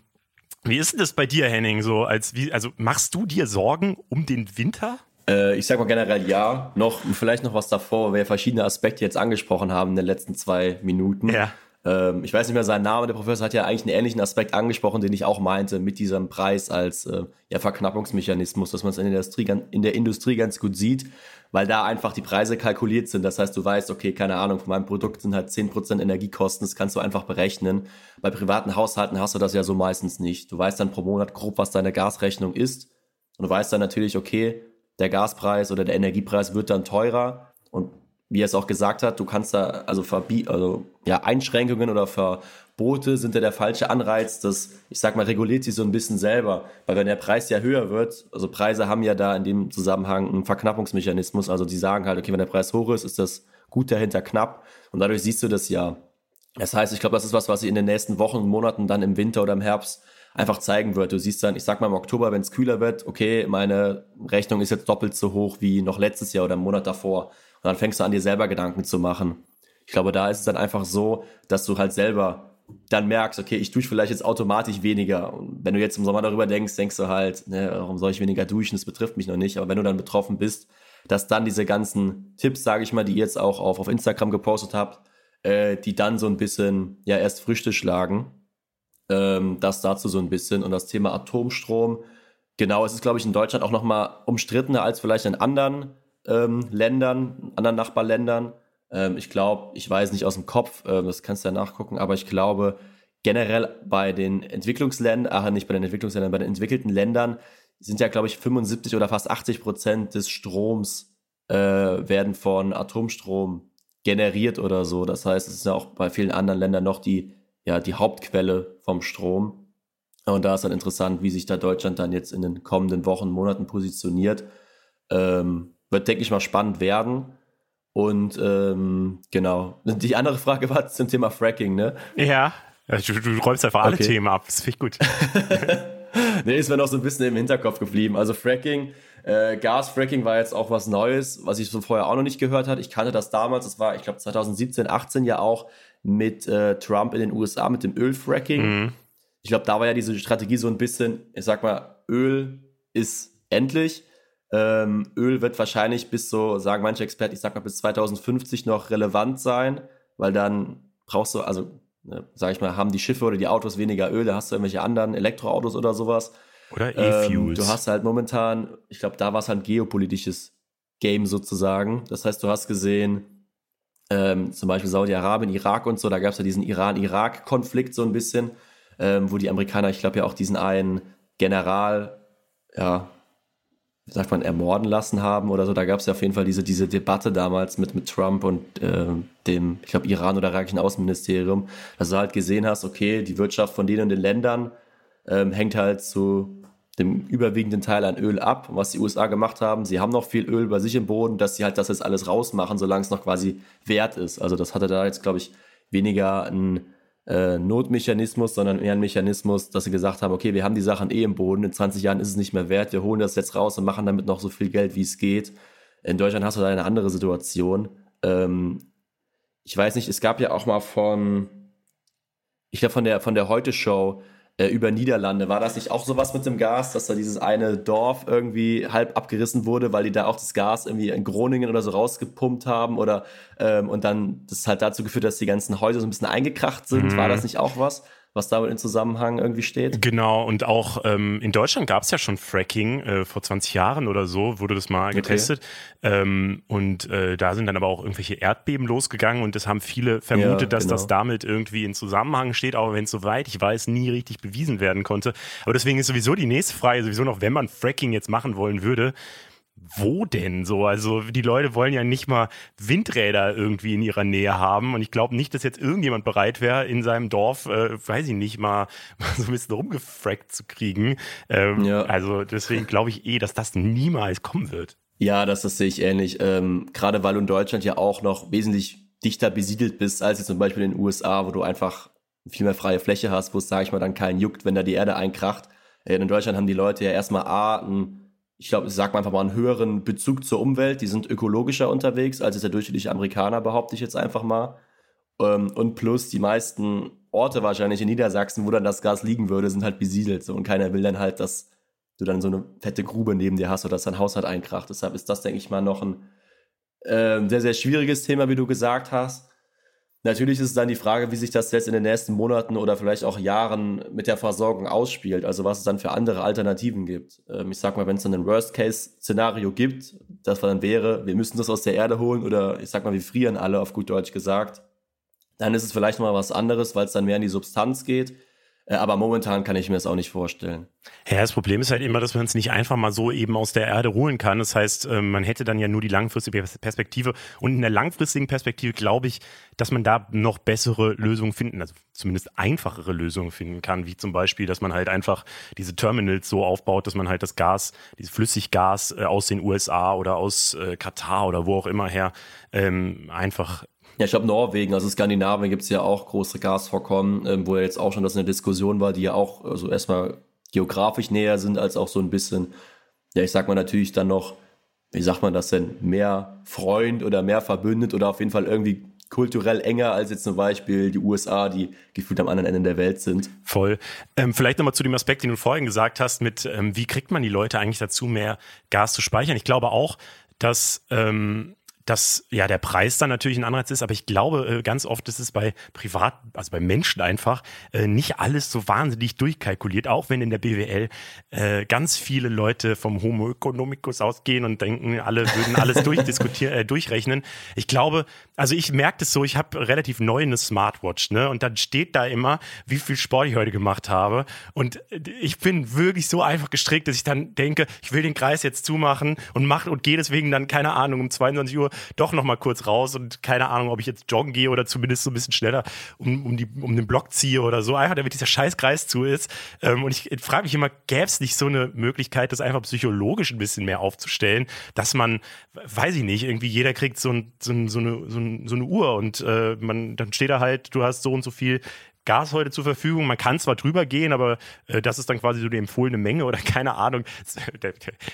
wie ist denn das bei dir, Henning? So als wie, also machst du dir Sorgen um den Winter? Äh, ich sag mal generell ja. Noch vielleicht noch was davor, weil wir verschiedene Aspekte jetzt angesprochen haben in den letzten zwei Minuten. Ja. Ähm, ich weiß nicht mehr seinen Namen. Der Professor hat ja eigentlich einen ähnlichen Aspekt angesprochen, den ich auch meinte mit diesem Preis als äh, ja, Verknappungsmechanismus, dass man es in der, Industrie, in der Industrie ganz gut sieht, weil da einfach die Preise kalkuliert sind. Das heißt, du weißt, okay, keine Ahnung, von meinem Produkt sind halt 10% Energiekosten, das kannst du einfach berechnen. Bei privaten Haushalten hast du das ja so meistens nicht. Du weißt dann pro Monat grob, was deine Gasrechnung ist. Und du weißt dann natürlich, okay, der Gaspreis oder der Energiepreis wird dann teurer. Und wie er es auch gesagt hat, du kannst da, also, also ja, Einschränkungen oder Verbote sind ja der falsche Anreiz. Das, ich sag mal, reguliert sich so ein bisschen selber. Weil wenn der Preis ja höher wird, also Preise haben ja da in dem Zusammenhang einen Verknappungsmechanismus. Also die sagen halt, okay, wenn der Preis hoch ist, ist das Gut dahinter knapp. Und dadurch siehst du das ja. Das heißt, ich glaube, das ist was, was sich in den nächsten Wochen und Monaten dann im Winter oder im Herbst einfach zeigen wird. Du siehst dann, ich sag mal im Oktober, wenn es kühler wird, okay, meine Rechnung ist jetzt doppelt so hoch wie noch letztes Jahr oder im Monat davor. Und dann fängst du an, dir selber Gedanken zu machen. Ich glaube, da ist es dann einfach so, dass du halt selber dann merkst, okay, ich dusche vielleicht jetzt automatisch weniger. Und wenn du jetzt im Sommer darüber denkst, denkst du halt, ne, warum soll ich weniger duschen? Das betrifft mich noch nicht. Aber wenn du dann betroffen bist, dass dann diese ganzen Tipps, sage ich mal, die ihr jetzt auch auf, auf Instagram gepostet habt, äh, die dann so ein bisschen ja erst Früchte schlagen. Ähm, das dazu so ein bisschen. Und das Thema Atomstrom, genau, es ist, glaube ich, in Deutschland auch nochmal umstrittener als vielleicht in anderen ähm, Ländern, anderen Nachbarländern. Ähm, ich glaube, ich weiß nicht aus dem Kopf, äh, das kannst du ja nachgucken, aber ich glaube, generell bei den Entwicklungsländern, ach nicht bei den Entwicklungsländern, bei den entwickelten Ländern sind ja, glaube ich, 75 oder fast 80 Prozent des Stroms äh, werden von Atomstrom generiert oder so. Das heißt, es ist ja auch bei vielen anderen Ländern noch die, ja, die Hauptquelle vom Strom. Und da ist dann interessant, wie sich da Deutschland dann jetzt in den kommenden Wochen, Monaten positioniert. Ähm, wird, denke ich mal, spannend werden. Und ähm, genau. Die andere Frage war zum Thema Fracking, ne? Ja, du, du räumst einfach alle okay. Themen ab. Das finde ich gut. nee, ist mir noch so ein bisschen im Hinterkopf geblieben. Also Fracking, äh, Gasfracking war jetzt auch was Neues, was ich so vorher auch noch nicht gehört hatte. Ich kannte das damals, das war, ich glaube, 2017, 18 ja auch mit äh, Trump in den USA, mit dem Ölfracking. Mhm. Ich glaube, da war ja diese Strategie so ein bisschen, ich sag mal, Öl ist endlich ähm, Öl wird wahrscheinlich bis so, sagen manche Experten, ich sag mal bis 2050 noch relevant sein, weil dann brauchst du, also ne, sag ich mal, haben die Schiffe oder die Autos weniger Öl, da hast du irgendwelche anderen Elektroautos oder sowas. Oder E-Fuels. Ähm, du hast halt momentan, ich glaube, da war es halt ein geopolitisches Game sozusagen. Das heißt, du hast gesehen, ähm, zum Beispiel Saudi-Arabien, Irak und so, da gab es ja diesen Iran-Irak-Konflikt so ein bisschen, ähm, wo die Amerikaner, ich glaube ja auch diesen einen General, ja, sagt man, ermorden lassen haben oder so. Da gab es ja auf jeden Fall diese, diese Debatte damals mit, mit Trump und äh, dem, ich glaube, Iran oder irakischen Außenministerium, dass du halt gesehen hast, okay, die Wirtschaft von denen und den Ländern ähm, hängt halt zu dem überwiegenden Teil an Öl ab. Und was die USA gemacht haben, sie haben noch viel Öl bei sich im Boden, dass sie halt das jetzt alles rausmachen, solange es noch quasi wert ist. Also das hatte da jetzt, glaube ich, weniger ein äh, Notmechanismus, sondern eher ein Mechanismus, dass sie gesagt haben, okay, wir haben die Sachen eh im Boden, in 20 Jahren ist es nicht mehr wert, wir holen das jetzt raus und machen damit noch so viel Geld, wie es geht. In Deutschland hast du da eine andere Situation. Ähm, ich weiß nicht, es gab ja auch mal von, ich glaube von der, von der Heute-Show, äh, über Niederlande. War das nicht auch sowas mit dem Gas, dass da dieses eine Dorf irgendwie halb abgerissen wurde, weil die da auch das Gas irgendwie in Groningen oder so rausgepumpt haben oder ähm, und dann das halt dazu geführt, dass die ganzen Häuser so ein bisschen eingekracht sind? Mhm. War das nicht auch was? Was damit in Zusammenhang irgendwie steht. Genau, und auch ähm, in Deutschland gab es ja schon Fracking äh, vor 20 Jahren oder so, wurde das mal getestet. Okay. Ähm, und äh, da sind dann aber auch irgendwelche Erdbeben losgegangen und das haben viele vermutet, ja, dass genau. das damit irgendwie in Zusammenhang steht, auch wenn es soweit ich weiß, nie richtig bewiesen werden konnte. Aber deswegen ist sowieso die nächste Frage, sowieso noch, wenn man Fracking jetzt machen wollen würde, wo denn so? Also die Leute wollen ja nicht mal Windräder irgendwie in ihrer Nähe haben und ich glaube nicht, dass jetzt irgendjemand bereit wäre, in seinem Dorf, äh, weiß ich nicht, mal, mal so ein bisschen rumgefrackt zu kriegen. Ähm, ja. Also deswegen glaube ich eh, dass das niemals kommen wird. Ja, das, das sehe ich ähnlich. Ähm, Gerade weil du in Deutschland ja auch noch wesentlich dichter besiedelt bist, als jetzt zum Beispiel in den USA, wo du einfach viel mehr freie Fläche hast, wo es, sage ich mal, dann keinen juckt, wenn da die Erde einkracht. Äh, in Deutschland haben die Leute ja erstmal A, ein ich glaube, ich sag mal einfach mal einen höheren Bezug zur Umwelt. Die sind ökologischer unterwegs als der durchschnittliche Amerikaner, behaupte ich jetzt einfach mal. Ähm, und plus die meisten Orte wahrscheinlich in Niedersachsen, wo dann das Gas liegen würde, sind halt besiedelt. So. Und keiner will dann halt, dass du dann so eine fette Grube neben dir hast oder dass dein Haus halt einkracht. Deshalb ist das, denke ich mal, noch ein äh, sehr, sehr schwieriges Thema, wie du gesagt hast. Natürlich ist es dann die Frage, wie sich das jetzt in den nächsten Monaten oder vielleicht auch Jahren mit der Versorgung ausspielt. Also was es dann für andere Alternativen gibt. Ähm, ich sag mal, wenn es dann ein Worst-Case-Szenario gibt, das dann wäre, wir müssen das aus der Erde holen oder ich sag mal, wir frieren alle auf gut Deutsch gesagt, dann ist es vielleicht mal was anderes, weil es dann mehr in die Substanz geht. Äh, aber momentan kann ich mir das auch nicht vorstellen. Ja, das Problem ist halt immer, dass man es nicht einfach mal so eben aus der Erde holen kann. Das heißt, ähm, man hätte dann ja nur die langfristige Perspektive. Und in der langfristigen Perspektive glaube ich, dass man da noch bessere Lösungen finden, also zumindest einfachere Lösungen finden kann, wie zum Beispiel, dass man halt einfach diese Terminals so aufbaut, dass man halt das Gas, dieses Flüssiggas äh, aus den USA oder aus äh, Katar oder wo auch immer her ähm, einfach ja, ich glaube Norwegen, also Skandinavien gibt es ja auch große Gasvorkommen, ähm, wo ja jetzt auch schon das eine Diskussion war, die ja auch also erstmal geografisch näher sind, als auch so ein bisschen, ja, ich sag mal natürlich dann noch, wie sagt man das denn, mehr Freund oder mehr verbündet oder auf jeden Fall irgendwie kulturell enger als jetzt zum Beispiel die USA, die gefühlt am anderen Ende der Welt sind. Voll. Ähm, vielleicht nochmal zu dem Aspekt, den du vorhin gesagt hast, mit ähm, wie kriegt man die Leute eigentlich dazu, mehr Gas zu speichern? Ich glaube auch, dass ähm, dass ja der Preis dann natürlich ein Anreiz ist, aber ich glaube, äh, ganz oft ist es bei Privat, also bei Menschen einfach, äh, nicht alles so wahnsinnig durchkalkuliert, auch wenn in der BWL äh, ganz viele Leute vom Homo economicus ausgehen und denken, alle würden alles durchdiskutieren, äh, durchrechnen. Ich glaube, also ich merke das so, ich habe relativ neu eine Smartwatch, ne? Und dann steht da immer, wie viel Sport ich heute gemacht habe. Und ich bin wirklich so einfach gestrickt, dass ich dann denke, ich will den Kreis jetzt zumachen und mache und gehe deswegen dann, keine Ahnung, um 22 Uhr doch noch mal kurz raus und keine Ahnung, ob ich jetzt joggen gehe oder zumindest so ein bisschen schneller um, um, die, um den Block ziehe oder so, einfach damit dieser Scheißkreis zu ist. Ähm, und ich frage mich immer, gäbe es nicht so eine Möglichkeit, das einfach psychologisch ein bisschen mehr aufzustellen, dass man, weiß ich nicht, irgendwie jeder kriegt so, ein, so, ein, so, eine, so, ein, so eine Uhr und äh, man, dann steht da halt, du hast so und so viel Gas heute zur Verfügung. Man kann zwar drüber gehen, aber äh, das ist dann quasi so die empfohlene Menge oder keine Ahnung. Das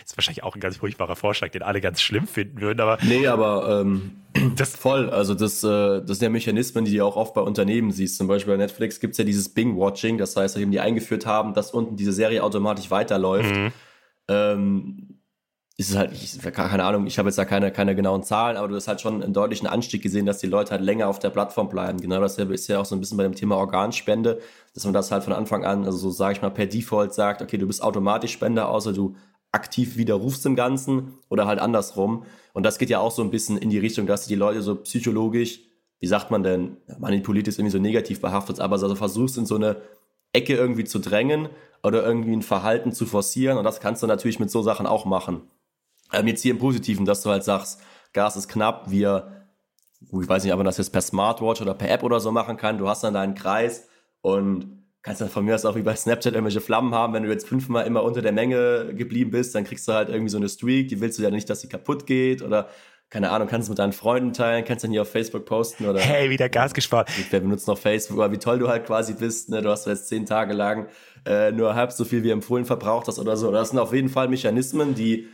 ist wahrscheinlich auch ein ganz furchtbarer Vorschlag, den alle ganz schlimm finden würden. Aber nee, aber ähm, das voll. Also das, äh, das sind ja Mechanismen, die du auch oft bei Unternehmen siehst. Zum Beispiel bei Netflix gibt es ja dieses Bing-Watching. Das heißt, nachdem die eingeführt haben, dass unten diese Serie automatisch weiterläuft. Mhm. Ähm, ist es halt, ich, keine Ahnung, ich habe jetzt da keine, keine genauen Zahlen, aber du hast halt schon einen deutlichen Anstieg gesehen, dass die Leute halt länger auf der Plattform bleiben. Genau dasselbe ist ja auch so ein bisschen bei dem Thema Organspende, dass man das halt von Anfang an, also so sage ich mal, per Default sagt, okay, du bist automatisch Spender, außer du aktiv widerrufst im Ganzen oder halt andersrum. Und das geht ja auch so ein bisschen in die Richtung, dass die Leute so psychologisch wie sagt man denn, manipuliert ist irgendwie so negativ behaftet, aber also versuchst in so eine Ecke irgendwie zu drängen oder irgendwie ein Verhalten zu forcieren und das kannst du natürlich mit so Sachen auch machen. Ähm, jetzt hier im Positiven, dass du halt sagst, Gas ist knapp, wir, ich weiß nicht, ob man das jetzt per Smartwatch oder per App oder so machen kann, du hast dann deinen Kreis und kannst dann von mir aus auch wie bei Snapchat irgendwelche Flammen haben. Wenn du jetzt fünfmal immer unter der Menge geblieben bist, dann kriegst du halt irgendwie so eine Streak, die willst du ja nicht, dass sie kaputt geht oder keine Ahnung, kannst du mit deinen Freunden teilen, kannst dann hier auf Facebook posten oder. Hey, wieder Gas gespart. Wer benutzt noch Facebook, aber wie toll du halt quasi bist, ne? Du hast jetzt zehn Tage lang äh, nur halb so viel wie empfohlen verbraucht hast oder so. Das sind auf jeden Fall Mechanismen, die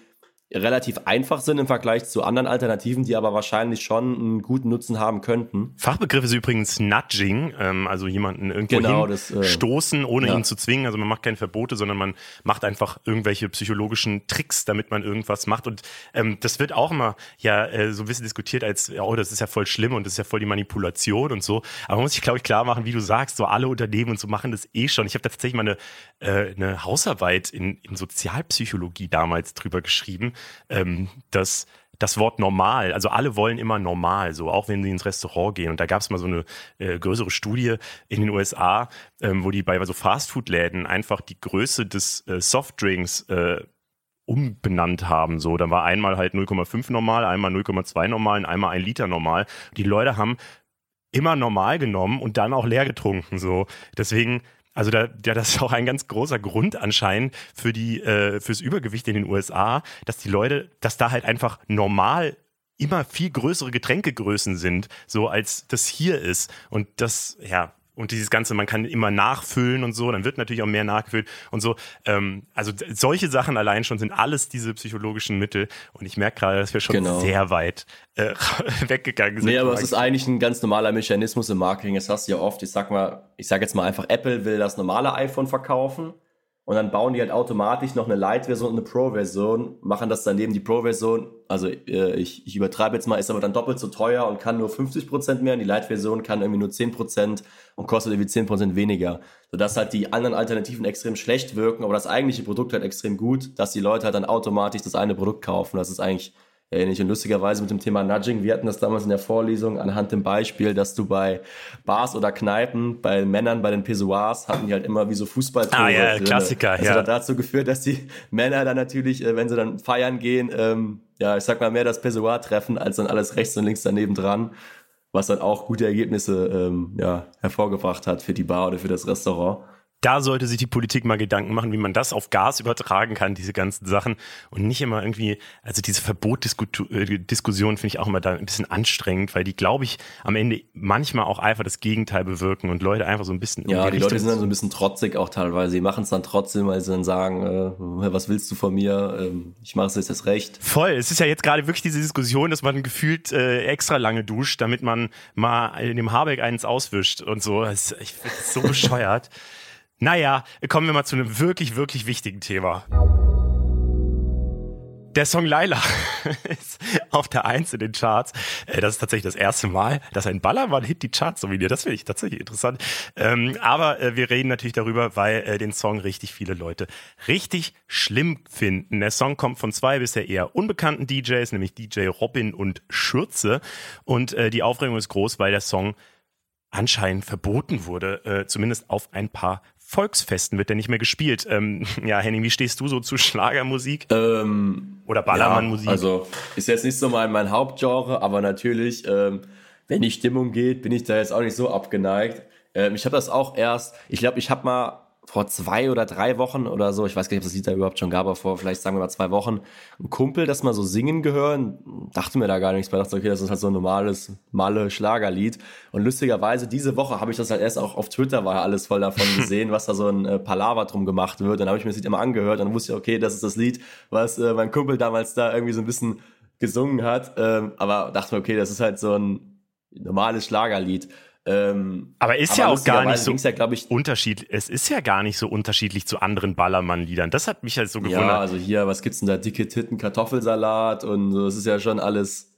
relativ einfach sind im Vergleich zu anderen Alternativen, die aber wahrscheinlich schon einen guten Nutzen haben könnten. Fachbegriff ist übrigens Nudging, ähm, also jemanden irgendwo genau, das, äh, stoßen, ohne ja. ihn zu zwingen. Also man macht keine Verbote, sondern man macht einfach irgendwelche psychologischen Tricks, damit man irgendwas macht. Und ähm, das wird auch immer ja äh, so ein bisschen diskutiert als, oh, das ist ja voll schlimm und das ist ja voll die Manipulation und so. Aber man muss sich, glaube ich, klar machen, wie du sagst, so alle Unternehmen und so machen das eh schon. Ich habe da tatsächlich mal eine, äh, eine Hausarbeit in, in Sozialpsychologie damals drüber geschrieben ähm, dass das Wort normal, also alle wollen immer normal, so auch wenn sie ins Restaurant gehen. Und da gab es mal so eine äh, größere Studie in den USA, ähm, wo die bei so Fastfood-Läden einfach die Größe des äh, Softdrinks äh, umbenannt haben. So, da war einmal halt 0,5 normal, einmal 0,2 normal und einmal ein Liter normal. Die Leute haben immer normal genommen und dann auch leer getrunken. So, deswegen also da, ja, das ist auch ein ganz großer Grund anscheinend für die, äh, fürs Übergewicht in den USA, dass die Leute, dass da halt einfach normal immer viel größere Getränkegrößen sind, so als das hier ist. Und das, ja, und dieses Ganze, man kann immer nachfüllen und so, dann wird natürlich auch mehr nachgefüllt und so. Ähm, also solche Sachen allein schon sind alles diese psychologischen Mittel. Und ich merke gerade, dass wir schon genau. sehr weit äh, weggegangen sind. Nee, aber es ist eigentlich ein ganz normaler Mechanismus im Marketing. Das hast du ja oft, ich sag mal, ich sag jetzt mal einfach, Apple will das normale iPhone verkaufen und dann bauen die halt automatisch noch eine Lite-Version und eine Pro-Version, machen das daneben die Pro-Version, also äh, ich, ich übertreibe jetzt mal, ist aber dann doppelt so teuer und kann nur 50% mehr und die Lite-Version kann irgendwie nur 10% und kostet irgendwie 10% weniger. Sodass halt die anderen Alternativen extrem schlecht wirken, aber das eigentliche Produkt halt extrem gut, dass die Leute halt dann automatisch das eine Produkt kaufen. Das ist eigentlich ähnlich. Und lustigerweise mit dem Thema Nudging, wir hatten das damals in der Vorlesung anhand dem Beispiel, dass du bei Bars oder Kneipen, bei Männern, bei den Pissoirs, hatten die halt immer wie so Fußballtore. Ah ja, Klassiker, das ja. Das hat dazu geführt, dass die Männer dann natürlich, äh, wenn sie dann feiern gehen, ähm, ja, ich sag mal, mehr das Pissoir treffen, als dann alles rechts und links daneben dran. Was dann auch gute Ergebnisse ähm, ja, hervorgebracht hat für die Bar oder für das Restaurant da sollte sich die Politik mal Gedanken machen, wie man das auf Gas übertragen kann, diese ganzen Sachen. Und nicht immer irgendwie, also diese Verbotdiskussion finde ich auch immer da ein bisschen anstrengend, weil die, glaube ich, am Ende manchmal auch einfach das Gegenteil bewirken und Leute einfach so ein bisschen. Ja, die, die Leute sind dann so ein bisschen trotzig auch teilweise. Sie machen es dann trotzdem, weil sie dann sagen, äh, was willst du von mir? Ähm, ich mache es jetzt das Recht. Voll. Es ist ja jetzt gerade wirklich diese Diskussion, dass man gefühlt äh, extra lange duscht, damit man mal in dem Habeck eins auswischt und so. Das, ich finde es so bescheuert. Naja, kommen wir mal zu einem wirklich, wirklich wichtigen Thema. Der Song Laila ist auf der Eins in den Charts. Äh, das ist tatsächlich das erste Mal, dass ein Ballermann-Hit die Charts dominiert. Das finde ich tatsächlich interessant. Ähm, aber äh, wir reden natürlich darüber, weil äh, den Song richtig viele Leute richtig schlimm finden. Der Song kommt von zwei bisher eher unbekannten DJs, nämlich DJ Robin und Schürze. Und die Aufregung ist groß, weil der Song anscheinend verboten wurde, zumindest auf ein paar Volksfesten wird der nicht mehr gespielt. Ähm, ja, Henning, wie stehst du so zu Schlagermusik? Ähm, Oder Ballermannmusik? Ja, also ist jetzt nicht so mein, mein Hauptgenre, aber natürlich, ähm, wenn die Stimmung geht, bin ich da jetzt auch nicht so abgeneigt. Ähm, ich habe das auch erst, ich glaube, ich habe mal vor zwei oder drei Wochen oder so, ich weiß gar nicht, ob das Lied da überhaupt schon gab, aber vor vielleicht sagen wir mal zwei Wochen, ein Kumpel, das mal so singen gehören, dachte mir da gar nichts, weil ich dachte, okay, das ist halt so ein normales Malle Schlagerlied. Und lustigerweise, diese Woche habe ich das halt erst auch auf Twitter, war ja alles voll davon gesehen, was da so ein äh, Palaver drum gemacht wird. Dann habe ich mir das Lied immer angehört und wusste okay, das ist das Lied, was äh, mein Kumpel damals da irgendwie so ein bisschen gesungen hat. Ähm, aber dachte mir, okay, das ist halt so ein normales Schlagerlied. Ähm, aber ist aber ja auch gar nicht so ja, ich, unterschiedlich. Es ist ja gar nicht so unterschiedlich zu anderen Ballermann-Liedern. Das hat mich halt so gewundert. Ja, also hier, was gibt's denn da? Dicke Titten, Kartoffelsalat und so. Das ist ja schon alles.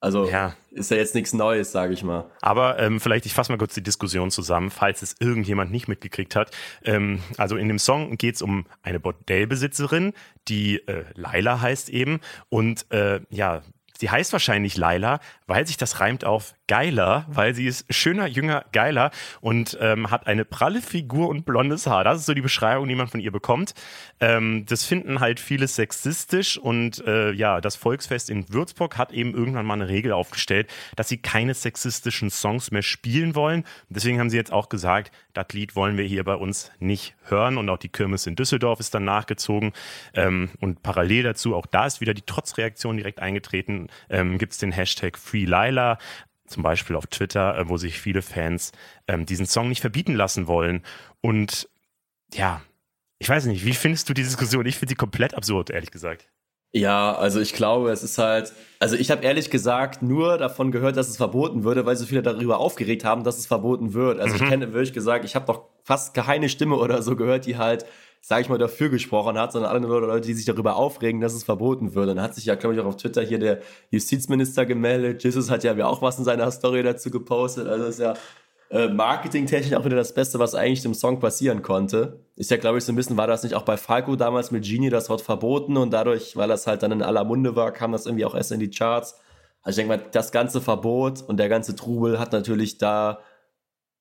Also ja. ist ja jetzt nichts Neues, sage ich mal. Aber ähm, vielleicht, ich fasse mal kurz die Diskussion zusammen, falls es irgendjemand nicht mitgekriegt hat. Ähm, also in dem Song geht's um eine Bordellbesitzerin, die äh, Laila heißt eben. Und äh, ja, Die heißt wahrscheinlich Laila, weil sich das reimt auf geiler, weil sie ist schöner, jünger, geiler und ähm, hat eine pralle Figur und blondes Haar. Das ist so die Beschreibung, die man von ihr bekommt. Ähm, das finden halt viele sexistisch und äh, ja, das Volksfest in Würzburg hat eben irgendwann mal eine Regel aufgestellt, dass sie keine sexistischen Songs mehr spielen wollen. Deswegen haben sie jetzt auch gesagt, das Lied wollen wir hier bei uns nicht hören und auch die Kirmes in Düsseldorf ist dann nachgezogen ähm, und parallel dazu, auch da ist wieder die Trotzreaktion direkt eingetreten, ähm, gibt es den Hashtag Free Lila zum Beispiel auf Twitter, äh, wo sich viele Fans ähm, diesen Song nicht verbieten lassen wollen. Und ja, ich weiß nicht, wie findest du die Diskussion? Ich finde sie komplett absurd, ehrlich gesagt. Ja, also ich glaube, es ist halt, also ich habe ehrlich gesagt nur davon gehört, dass es verboten würde, weil so viele darüber aufgeregt haben, dass es verboten wird. Also mhm. ich kenne wirklich gesagt, ich habe doch fast keine Stimme oder so gehört, die halt sage ich mal, dafür gesprochen hat, sondern alle Leute, die sich darüber aufregen, dass es verboten wird. dann hat sich ja, glaube ich, auch auf Twitter hier der Justizminister gemeldet. Jesus hat ja auch was in seiner Story dazu gepostet. Also ist ja äh, marketingtechnisch auch wieder das Beste, was eigentlich dem Song passieren konnte. Ist ja, glaube ich, so ein bisschen, war das nicht auch bei Falco damals mit Genie das Wort verboten und dadurch, weil das halt dann in aller Munde war, kam das irgendwie auch erst in die Charts. Also ich denke mal, das ganze Verbot und der ganze Trubel hat natürlich da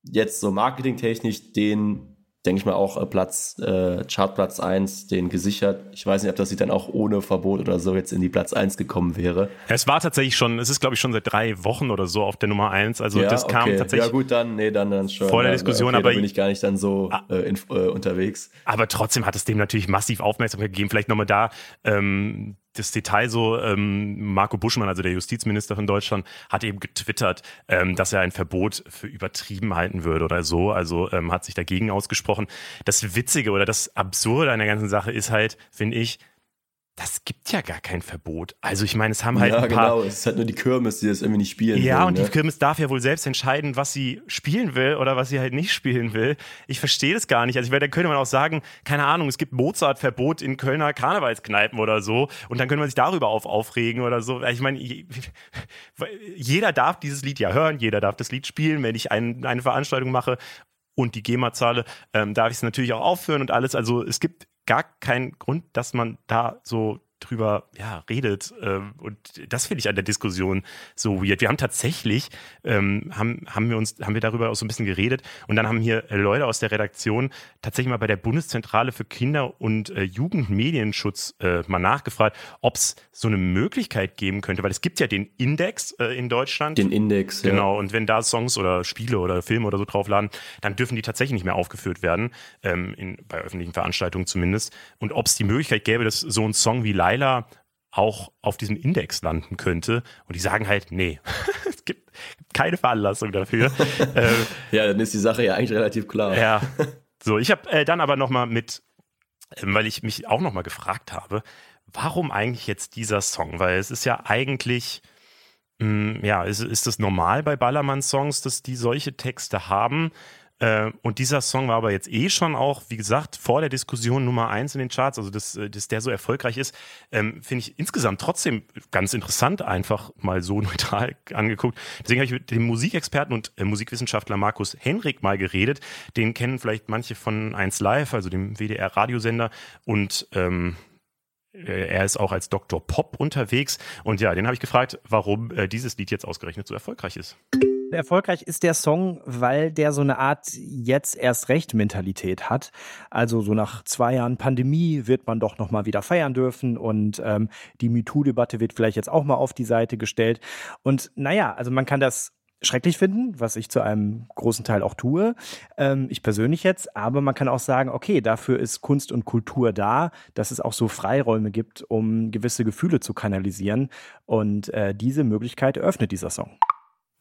jetzt so marketingtechnisch den denke ich mal, auch äh, Platz, äh, Chartplatz 1 den gesichert. Ich weiß nicht, ob das sie dann auch ohne Verbot oder so jetzt in die Platz 1 gekommen wäre. Es war tatsächlich schon, es ist glaube ich schon seit drei Wochen oder so auf der Nummer 1. Also ja, das kam okay. tatsächlich. Ja gut, dann, nee, dann, dann schon. Vor der Diskussion, okay, aber. Da bin ich gar nicht dann so ah, äh, in, äh, unterwegs. Aber trotzdem hat es dem natürlich massiv Aufmerksamkeit gegeben. Vielleicht nochmal da, ähm, das Detail so, ähm, Marco Buschmann, also der Justizminister von Deutschland, hat eben getwittert, ähm, dass er ein Verbot für übertrieben halten würde oder so. Also ähm, hat sich dagegen ausgesprochen. Das Witzige oder das Absurde an der ganzen Sache ist halt, finde ich, das gibt ja gar kein Verbot. Also ich meine, es haben halt ja, ein paar... genau, es ist halt nur die Kirmes, die das irgendwie nicht spielen Ja, will, und ne? die Kirmes darf ja wohl selbst entscheiden, was sie spielen will oder was sie halt nicht spielen will. Ich verstehe das gar nicht. Also ich meine, da könnte man auch sagen, keine Ahnung, es gibt Mozart-Verbot in Kölner Karnevalskneipen oder so und dann könnte man sich darüber auf aufregen oder so. Ich meine, jeder darf dieses Lied ja hören, jeder darf das Lied spielen, wenn ich ein, eine Veranstaltung mache und die GEMA zahle, ähm, darf ich es natürlich auch aufführen und alles. Also es gibt gar keinen Grund, dass man da so drüber ja, redet. Ähm, und das finde ich an der Diskussion so weird. Wir haben tatsächlich, ähm, haben, haben wir uns, haben wir darüber auch so ein bisschen geredet und dann haben hier Leute aus der Redaktion tatsächlich mal bei der Bundeszentrale für Kinder- und äh, Jugendmedienschutz äh, mal nachgefragt, ob es so eine Möglichkeit geben könnte, weil es gibt ja den Index äh, in Deutschland. Den Index, ja. Genau, und wenn da Songs oder Spiele oder Filme oder so draufladen, dann dürfen die tatsächlich nicht mehr aufgeführt werden, ähm, in, bei öffentlichen Veranstaltungen zumindest. Und ob es die Möglichkeit gäbe, dass so ein Song wie Live Pfeiler auch auf diesem Index landen könnte. Und die sagen halt, nee, es gibt keine Veranlassung dafür. äh, ja, dann ist die Sache ja eigentlich relativ klar. Ja. So, ich habe äh, dann aber nochmal mit, äh, weil ich mich auch nochmal gefragt habe, warum eigentlich jetzt dieser Song? Weil es ist ja eigentlich, mh, hm, ja, ist, ist das normal bei Ballermann-Songs, dass die solche Texte haben? Äh, und dieser Song war aber jetzt eh schon auch, wie gesagt, vor der Diskussion Nummer eins in den Charts, also dass, äh, dass der so erfolgreich ist, ähm, finde ich insgesamt trotzdem ganz interessant, einfach mal so neutral angeguckt. Deswegen habe ich mit dem Musikexperten und äh, Musikwissenschaftler Markus Henrik mal geredet. Den kennen vielleicht manche von 1 Live, also dem WDR-Radiosender. Und ähm, er ist auch als Dr. Pop unterwegs. Und ja, den habe ich gefragt, warum äh, dieses Lied jetzt ausgerechnet so erfolgreich ist. Erfolgreich ist der Song, weil der so eine Art jetzt erst recht Mentalität hat. Also so nach zwei Jahren Pandemie wird man doch noch mal wieder feiern dürfen und ähm, die MeToo-Debatte wird vielleicht jetzt auch mal auf die Seite gestellt. Und naja, also man kann das schrecklich finden, was ich zu einem großen Teil auch tue, ähm, ich persönlich jetzt, aber man kann auch sagen, okay, dafür ist Kunst und Kultur da, dass es auch so Freiräume gibt, um gewisse Gefühle zu kanalisieren und äh, diese Möglichkeit eröffnet dieser Song.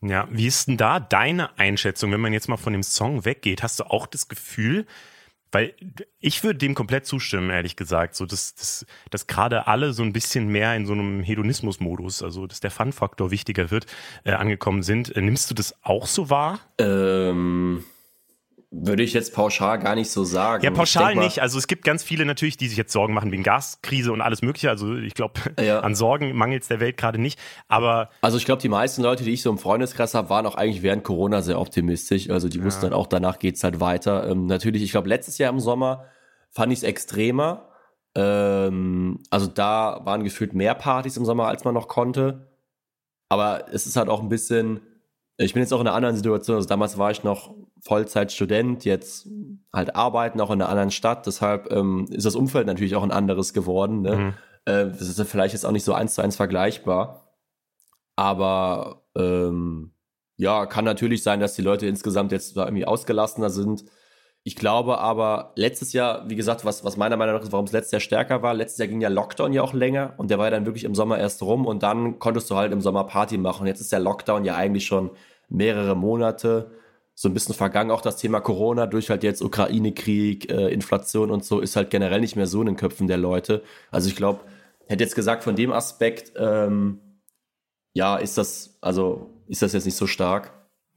Ja, wie ist denn da deine Einschätzung, wenn man jetzt mal von dem Song weggeht? Hast du auch das Gefühl, weil ich würde dem komplett zustimmen, ehrlich gesagt, so dass, dass, dass gerade alle so ein bisschen mehr in so einem Hedonismus-Modus, also dass der Fun-Faktor wichtiger wird, äh, angekommen sind. Äh, nimmst du das auch so wahr? Ähm, würde ich jetzt pauschal gar nicht so sagen. Ja, pauschal nicht. Also es gibt ganz viele natürlich, die sich jetzt Sorgen machen wegen Gaskrise und alles Mögliche. Also ich glaube, ja. an Sorgen mangelt es der Welt gerade nicht. Aber also ich glaube, die meisten Leute, die ich so im Freundeskreis habe, waren auch eigentlich während Corona sehr optimistisch. Also die ja. wussten dann auch, danach geht's halt weiter. Ähm, natürlich, ich glaube, letztes Jahr im Sommer fand ich es extremer. Ähm, also da waren gefühlt mehr Partys im Sommer, als man noch konnte. Aber es ist halt auch ein bisschen, ich bin jetzt auch in einer anderen Situation. Also damals war ich noch Vollzeitstudent, jetzt halt arbeiten auch in einer anderen Stadt. Deshalb ähm, ist das Umfeld natürlich auch ein anderes geworden. Ne? Mhm. Äh, das ist vielleicht jetzt auch nicht so eins zu eins vergleichbar. Aber ähm, ja, kann natürlich sein, dass die Leute insgesamt jetzt da irgendwie ausgelassener sind. Ich glaube aber, letztes Jahr, wie gesagt, was, was meiner Meinung nach ist, warum es letztes Jahr stärker war, letztes Jahr ging der Lockdown ja auch länger und der war ja dann wirklich im Sommer erst rum und dann konntest du halt im Sommer Party machen. Jetzt ist der Lockdown ja eigentlich schon mehrere Monate so ein bisschen vergangen. Auch das Thema Corona durch halt jetzt Ukraine-Krieg, äh, Inflation und so ist halt generell nicht mehr so in den Köpfen der Leute. Also ich glaube, hätte jetzt gesagt, von dem Aspekt, ähm, ja, ist das, also ist das jetzt nicht so stark.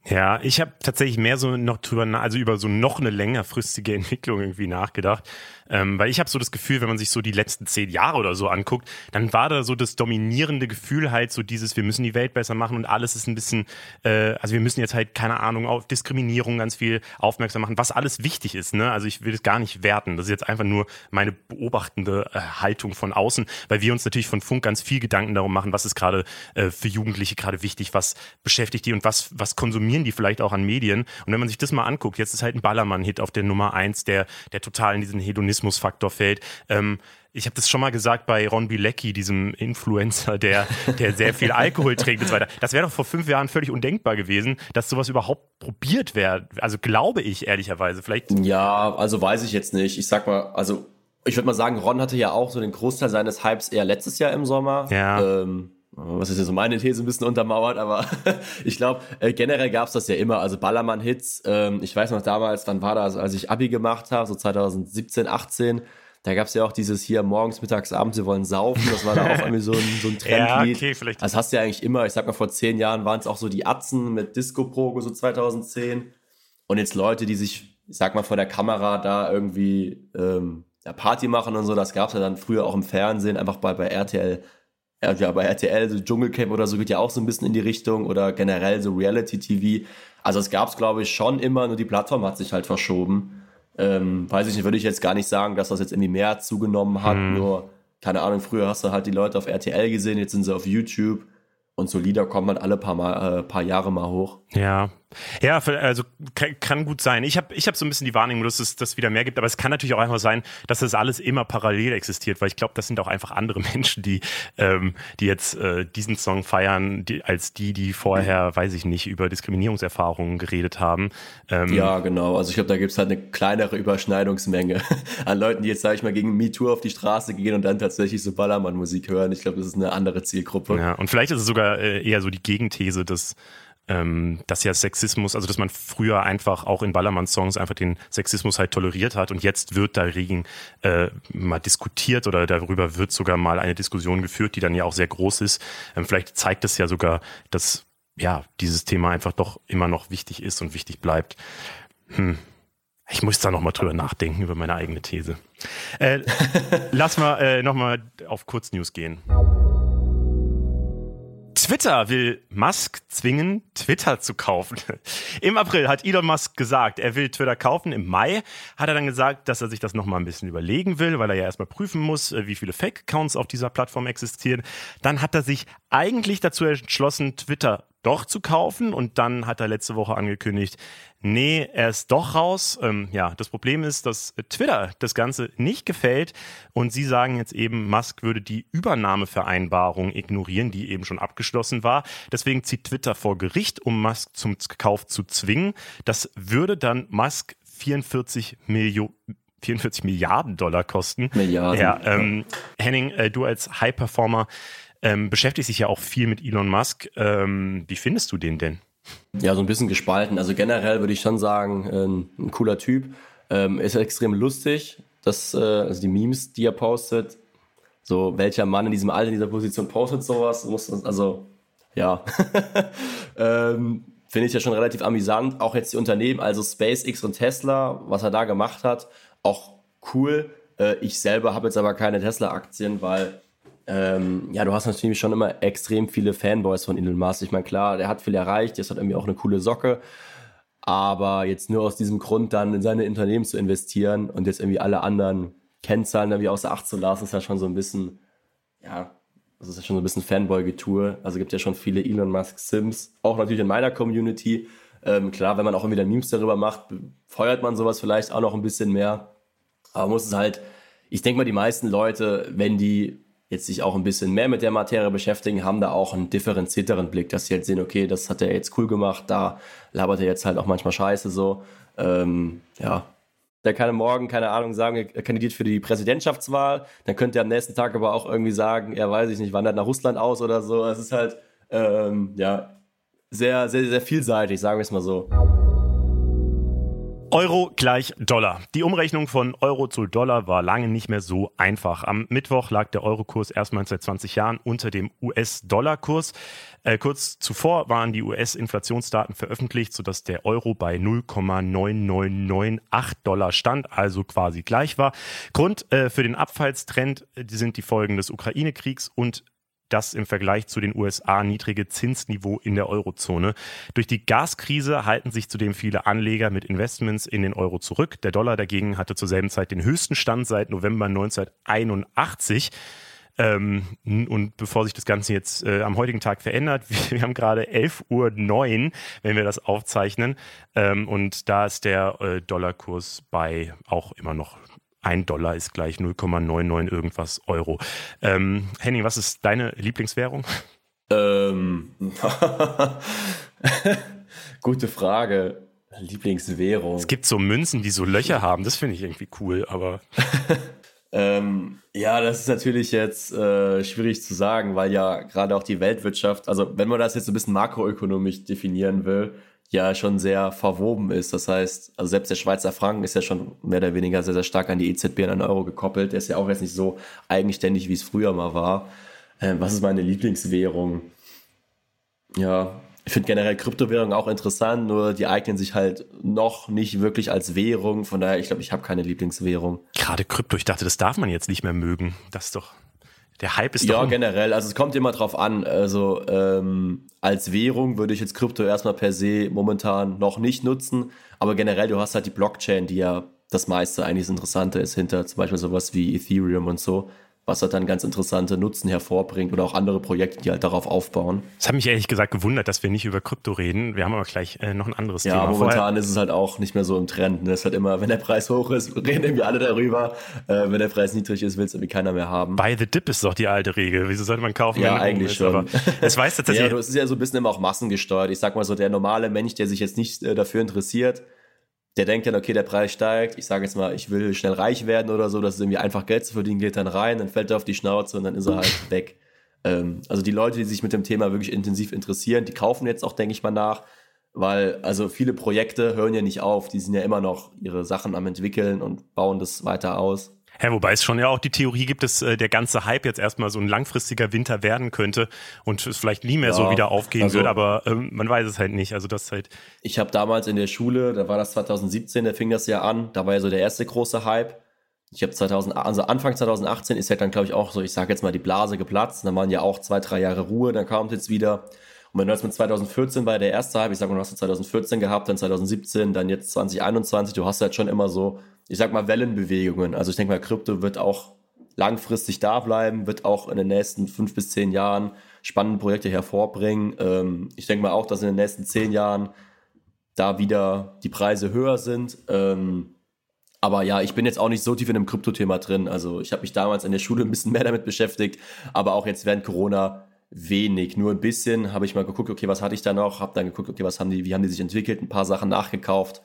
Ja, ich habe tatsächlich mehr so noch drüber, also über so noch eine längerfristige Entwicklung irgendwie nachgedacht. Ähm, weil ich habe so das Gefühl, wenn man sich so die letzten zehn Jahre oder so anguckt, dann war da so das dominierende Gefühl halt so dieses, wir müssen die Welt besser machen und alles ist ein bisschen, äh, also wir müssen jetzt halt, keine Ahnung, auf Diskriminierung ganz viel aufmerksam machen, was alles wichtig ist. Ne? Also ich will es gar nicht werten. Das ist jetzt einfach nur meine beobachtende äh, Haltung von außen, weil wir uns natürlich von Funk ganz viel Gedanken darum machen, was ist gerade äh, für Jugendliche gerade wichtig, was beschäftigt die und was, was konsumieren die vielleicht auch an Medien. Und wenn man sich das mal anguckt, jetzt ist halt ein Ballermann-Hit auf der Nummer eins, der, der total in diesen Hedonismus Optimismusfaktor fällt. Ähm, ich habe das schon mal gesagt bei Ron Bilecki, diesem Influencer, der, der sehr viel Alkohol trinkt und so weiter. Das wäre doch vor fünf Jahren völlig undenkbar gewesen, dass sowas überhaupt probiert wäre. Also glaube ich ehrlicherweise. Vielleicht. Ja, also weiß ich jetzt nicht. Ich sag mal, also ich würde mal sagen, Ron hatte ja auch so den Großteil seines Hypes eher letztes Jahr im Sommer. Ja. Ähm, was ist jetzt so meine These ein bisschen untermauert, aber ich glaube, äh, generell gab es das ja immer. Also Ballermann-Hits, ähm, ich weiß noch damals, wann war das, als ich Abi gemacht habe, so 2017, 18, da gab es ja auch dieses hier morgens, mittags, abends, wir wollen saufen. Das war da auch irgendwie so ein, so ein Trendlied. ja, okay, vielleicht. Das hast du ja eigentlich immer. Ich sag mal, vor zehn Jahren waren es auch so die Atzen mit Disco-Progo, so 2010. Und jetzt Leute, die sich, ich sag mal, vor der Kamera da irgendwie ähm, Party machen und so, das gab es ja dann früher auch im Fernsehen, einfach bei, bei RTL ja, bei RTL, so Dschungelcamp oder so geht ja auch so ein bisschen in die Richtung oder generell so Reality-TV. Also es gab es, glaube ich, schon immer, nur die Plattform hat sich halt verschoben. Ähm, weiß ich nicht, würde ich jetzt gar nicht sagen, dass das jetzt irgendwie mehr zugenommen hat. Hm. Nur, keine Ahnung, früher hast du halt die Leute auf RTL gesehen, jetzt sind sie auf YouTube. Und so Lieder kommen halt alle paar, mal, äh, paar Jahre mal hoch. Ja, ja, also kann gut sein. Ich habe ich hab so ein bisschen die Wahrnehmung, dass es das wieder mehr gibt, aber es kann natürlich auch einfach sein, dass das alles immer parallel existiert, weil ich glaube, das sind auch einfach andere Menschen, die, ähm, die jetzt äh, diesen Song feiern, die, als die, die vorher, weiß ich nicht, über Diskriminierungserfahrungen geredet haben. Ähm, ja, genau. Also ich glaube, da gibt es halt eine kleinere Überschneidungsmenge an Leuten, die jetzt, sage ich mal, gegen MeToo auf die Straße gehen und dann tatsächlich so Ballermann-Musik hören. Ich glaube, das ist eine andere Zielgruppe. Ja, und vielleicht ist es sogar äh, eher so die Gegenthese, dass ähm, dass ja Sexismus, also dass man früher einfach auch in Ballermann-Songs einfach den Sexismus halt toleriert hat und jetzt wird dagegen äh, mal diskutiert oder darüber wird sogar mal eine Diskussion geführt, die dann ja auch sehr groß ist. Ähm, vielleicht zeigt es ja sogar, dass ja dieses Thema einfach doch immer noch wichtig ist und wichtig bleibt. Hm. Ich muss da nochmal drüber nachdenken, über meine eigene These. Äh, lass mal äh, nochmal auf Kurznews gehen. Twitter will Musk zwingen, Twitter zu kaufen. Im April hat Elon Musk gesagt, er will Twitter kaufen. Im Mai hat er dann gesagt, dass er sich das nochmal ein bisschen überlegen will, weil er ja erstmal prüfen muss, äh, wie viele Fake-Accounts auf dieser Plattform existieren. Dann hat er sich eigentlich dazu entschlossen, Twitter doch zu kaufen. Und dann hat er letzte Woche angekündigt, nee, er ist doch raus. Ähm, ja, das Problem ist, dass Twitter das Ganze nicht gefällt. Und sie sagen jetzt eben, Musk würde die Übernahmevereinbarung ignorieren, die eben schon abgeschlossen war. Deswegen zieht Twitter vor Gericht, um Musk zum Kauf zu zwingen. Das würde dann Musk 44 Millionen 44 Milliarden Dollar kosten. Milliarden. Ja, ähm, Henning, äh, du als High-Performer, ähm, beschäftigt sich ja auch viel mit Elon Musk. Ähm, wie findest du den denn? Ja, so ein bisschen gespalten. Also generell würde ich schon sagen, ein, ein cooler Typ. Ähm, ist extrem lustig, dass, äh, also die Memes, die er postet, so welcher Mann in diesem Alter, in dieser Position postet sowas, muss, also ja, ähm, finde ich ja schon relativ amüsant. Auch jetzt die Unternehmen, also SpaceX und Tesla, was er da gemacht hat, auch cool. Äh, ich selber habe jetzt aber keine Tesla-Aktien, weil ähm, ja, du hast natürlich schon immer extrem viele Fanboys von Elon Musk. Ich meine, klar, der hat viel erreicht, jetzt hat irgendwie auch eine coole Socke. Aber jetzt nur aus diesem Grund dann in seine Unternehmen zu investieren und jetzt irgendwie alle anderen Kennzahlen irgendwie außer Acht zu lassen, ist ja schon so ein bisschen, ja, Das ist ja schon so ein bisschen Fanboy-Getue. Also gibt ja schon viele Elon Musk Sims, auch natürlich in meiner Community. Ähm, klar, wenn man auch immer wieder Memes darüber macht, feuert man sowas vielleicht auch noch ein bisschen mehr. Aber man muss es halt, ich denke mal, die meisten Leute, wenn die jetzt sich auch ein bisschen mehr mit der Materie beschäftigen, haben da auch einen differenzierteren Blick, dass sie jetzt sehen, okay, das hat er jetzt cool gemacht, da labert er jetzt halt auch manchmal scheiße so. Ähm, ja, der kann morgen, keine Ahnung, sagen, er kandidiert für die Präsidentschaftswahl. Dann könnte er am nächsten Tag aber auch irgendwie sagen, er weiß ich nicht, wandert nach Russland aus oder so. Es ist halt, ähm, ja, sehr, sehr, sehr vielseitig, sagen wir es mal so. Euro gleich Dollar. Die Umrechnung von Euro zu Dollar war lange nicht mehr so einfach. Am Mittwoch lag der Eurokurs erstmals seit 20 Jahren unter dem US-Dollar-Kurs. Äh, kurz zuvor waren die US-Inflationsdaten veröffentlicht, sodass der Euro bei 0,9998 Dollar stand, also quasi gleich war. Grund äh, für den Abfallstrend äh, sind die Folgen des Ukraine-Kriegs und das im Vergleich zu den USA niedrige Zinsniveau in der Eurozone. Durch die Gaskrise halten sich zudem viele Anleger mit Investments in den Euro zurück. Der Dollar dagegen hatte zur selben Zeit den höchsten Stand seit November 1981. Ähm, und bevor sich das Ganze jetzt äh, am heutigen Tag verändert, wir, haben gerade 11.09 Uhr, wenn wir das aufzeichnen. Ähm, und da ist der äh, Dollarkurs bei auch immer noch ein Dollar ist gleich 0,99 irgendwas Euro. Ähm, Henning, was ist deine Lieblingswährung? Ähm, gute Frage. Lieblingswährung. Es gibt so Münzen, die so Löcher haben. Das finde ich irgendwie cool, aber. ähm, ja, das ist natürlich jetzt äh, schwierig zu sagen, weil ja gerade auch die Weltwirtschaft, also wenn man das jetzt so ein bisschen makroökonomisch definieren will, ja schon sehr verwoben ist. Das heißt, also selbst der Schweizer Franken ist ja schon mehr oder weniger sehr, sehr stark an die EZB und an Euro gekoppelt. Der ist ja auch jetzt nicht so eigenständig, wie es früher mal war. Ähm, was ist meine Lieblingswährung? Ja, ich finde generell Kryptowährungen auch interessant, nur die eignen sich halt noch nicht wirklich als Währung. Von daher, ich glaube, ich habe keine Lieblingswährung. Gerade Krypto, ich dachte, das darf man jetzt nicht mehr mögen. Das ist doch. Der Hype ist ja, doch. Ja, generell. Also es kommt immer drauf an. Also ähm, als Währung würde ich jetzt Krypto erstmal per se momentan noch nicht nutzen. Aber generell, du hast halt die Blockchain, die ja das meiste eigentlich das Interessante ist hinter zum Beispiel sowas wie Ethereum und so was halt dann ganz interessante Nutzen hervorbringt oder auch andere Projekte, die halt darauf aufbauen. Es hat mich ehrlich gesagt gewundert, dass wir nicht über Krypto reden. Wir haben aber gleich äh, noch ein anderes ja, Thema. Ja, momentan Vorher ist es halt auch nicht mehr so im Trend. Ne? Es ist halt immer, wenn der Preis hoch ist, reden irgendwie alle darüber. Äh, wenn der Preis niedrig ist, will es irgendwie keiner mehr haben. Buy the dip ist doch die alte Regel. Wieso sollte man kaufen? Ja, eigentlich ist? schon. Es weiß tatsächlich. ja, es ist ja so ein bisschen immer auch massengesteuert. Ich sag mal so, der normale Mensch, der sich jetzt nicht äh, dafür interessiert, der denkt dann, okay, der Preis steigt, ich sage jetzt mal, ich will schnell reich werden oder so, das ist irgendwie einfach Geld zu verdienen, geht dann rein, dann fällt er auf die Schnauze und dann ist er halt weg. Ähm, also die Leute, die sich mit dem Thema wirklich intensiv interessieren, die kaufen jetzt auch, denke ich mal, nach, weil also viele Projekte hören ja nicht auf, die sind ja immer noch ihre Sachen am entwickeln und bauen das weiter aus. Ja, wobei es schon ja auch die Theorie gibt, dass äh, der ganze Hype jetzt erstmal so ein langfristiger Winter werden könnte und es vielleicht nie mehr ja, so wieder aufgehen also, wird, aber ähm, man weiß es halt nicht. Also das halt. Ich habe damals in der Schule, da war das 2017, da fing das ja an, da war ja so der erste große Hype. Ich habe 2000, also Anfang 2018 ist ja dann, glaube ich, auch so, ich sage jetzt mal, die Blase geplatzt. Dann waren ja auch zwei, drei Jahre Ruhe, dann kam es jetzt wieder. Und wenn du jetzt mit 2014 war der erste Hype, ich sag mal, du hast 2014 gehabt, dann 2017, dann jetzt 2021, du hast halt schon immer so ich sag mal, Wellenbewegungen. Also ich denke mal, Krypto wird auch langfristig da bleiben, wird auch in den nächsten fünf bis zehn Jahren spannende Projekte hervorbringen. Ähm, ich denke mal auch, dass in den nächsten zehn Jahren da wieder die Preise höher sind. Ähm, aber ja, ich bin jetzt auch nicht so tief in dem Krypto-Thema drin. Also ich habe mich damals in der Schule ein bisschen mehr damit beschäftigt, aber auch jetzt während Corona wenig. Nur ein bisschen habe ich mal geguckt, okay, was hatte ich da noch? Habe dann geguckt, okay, was haben die, wie haben die sich entwickelt? Ein paar Sachen nachgekauft.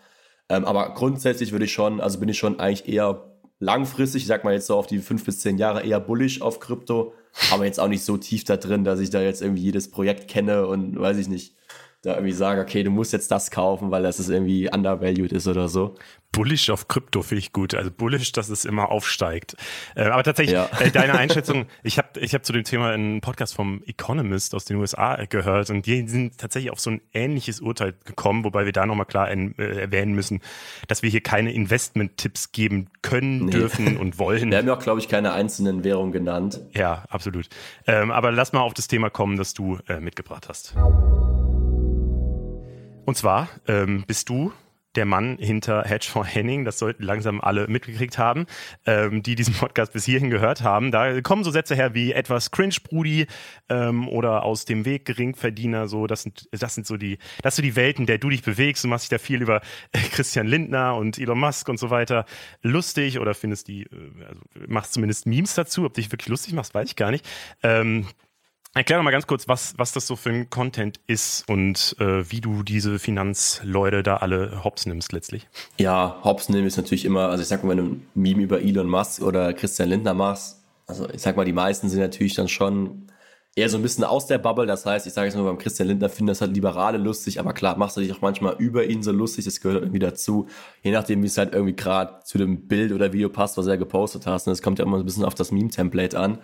Ähm, aber grundsätzlich würde ich schon, also bin ich schon eigentlich eher langfristig, ich sag mal jetzt so auf die fünf bis zehn Jahre eher bullish auf Krypto, aber jetzt auch nicht so tief da drin, dass ich da jetzt irgendwie jedes Projekt kenne und weiß ich nicht, da irgendwie sage, okay, du musst jetzt das kaufen, weil das ist irgendwie undervalued ist oder so. Bullish auf Krypto finde ich gut. Also bullish, dass es immer aufsteigt. Äh, aber tatsächlich, ja. äh, deine Einschätzung, ich habe ich hab zu dem Thema einen Podcast vom Economist aus den USA gehört und die sind tatsächlich auf so ein ähnliches Urteil gekommen, wobei wir da nochmal klar äh, erwähnen müssen, dass wir hier keine Investment-Tipps geben können, nee. dürfen und wollen. Wir haben ja auch, glaube ich, keine einzelnen Währungen genannt. Ja, absolut. Ähm, aber lass mal auf das Thema kommen, das du äh, mitgebracht hast. Und zwar ähm, bist du der Mann hinter Hedgefonds Henning. Das sollten langsam alle mitgekriegt haben, ähm, die diesen Podcast bis hierhin gehört haben. Da kommen so Sätze her wie etwas Cringe-Brudi ähm, oder aus dem Weg Geringverdiener. So, das sind, das sind so die, das sind die Welten, der du dich bewegst. Du machst dich da viel über äh, Christian Lindner und Elon Musk und so weiter lustig oder findest die, äh, also machst zumindest Memes dazu. Ob dich wirklich lustig machst, weiß ich gar nicht. Ähm, Erklär doch mal ganz kurz, was, was das so für ein Content ist und äh, wie du diese Finanzleute da alle hops nimmst letztlich. Ja, hops nehmen ist natürlich immer, also ich sag mal, wenn du ein Meme über Elon Musk oder Christian Lindner machst, also ich sag mal, die meisten sind natürlich dann schon eher so ein bisschen aus der Bubble. Das heißt, ich sage jetzt mal, beim Christian Lindner finden das halt Liberale lustig, aber klar, machst du dich auch manchmal über ihn so lustig, das gehört irgendwie dazu. Je nachdem, wie es halt irgendwie gerade zu dem Bild oder Video passt, was er gepostet hast. Und das kommt ja immer so ein bisschen auf das Meme-Template an.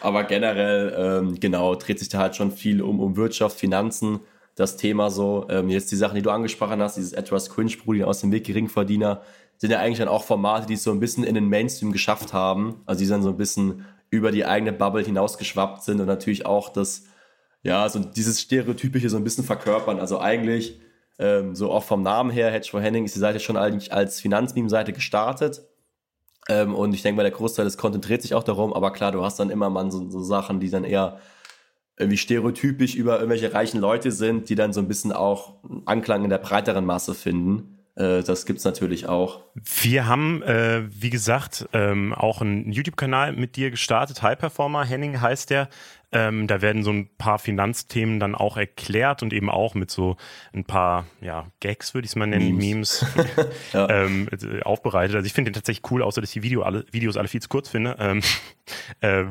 Aber generell, ähm, genau, dreht sich da halt schon viel um, um Wirtschaft, Finanzen, das Thema so. Ähm, jetzt die Sachen, die du angesprochen hast, dieses etwas Cringe-Brudi aus dem Weg Geringverdiener, sind ja eigentlich dann auch Formate, die es so ein bisschen in den Mainstream geschafft haben. Also die dann so ein bisschen über die eigene Bubble hinausgeschwappt sind und natürlich auch das, ja, so dieses Stereotypische so ein bisschen verkörpern. Also eigentlich, ähm, so auch vom Namen her, Hedge for Henning ist die Seite schon eigentlich als Finanzmeme-Seite gestartet ähm, und ich denke mal, der Großteil des Content dreht sich auch darum, aber klar, du hast dann immer mal so, so Sachen, die dann eher irgendwie stereotypisch über irgendwelche reichen Leute sind, die dann so ein bisschen auch Anklang in der breiteren Masse finden. Äh, das gibt's natürlich auch. Wir haben, äh, wie gesagt, ähm, auch einen YouTube-Kanal mit dir gestartet. High Performer Henning heißt der. Ähm, da werden so ein paar Finanzthemen dann auch erklärt und eben auch mit so ein paar ja, Gags, würde ich es mal nennen, Memes, Memes ja. ähm, aufbereitet. Also ich finde den tatsächlich cool, außer dass ich die Video alle, Videos alle viel zu kurz finde. Ähm, äh,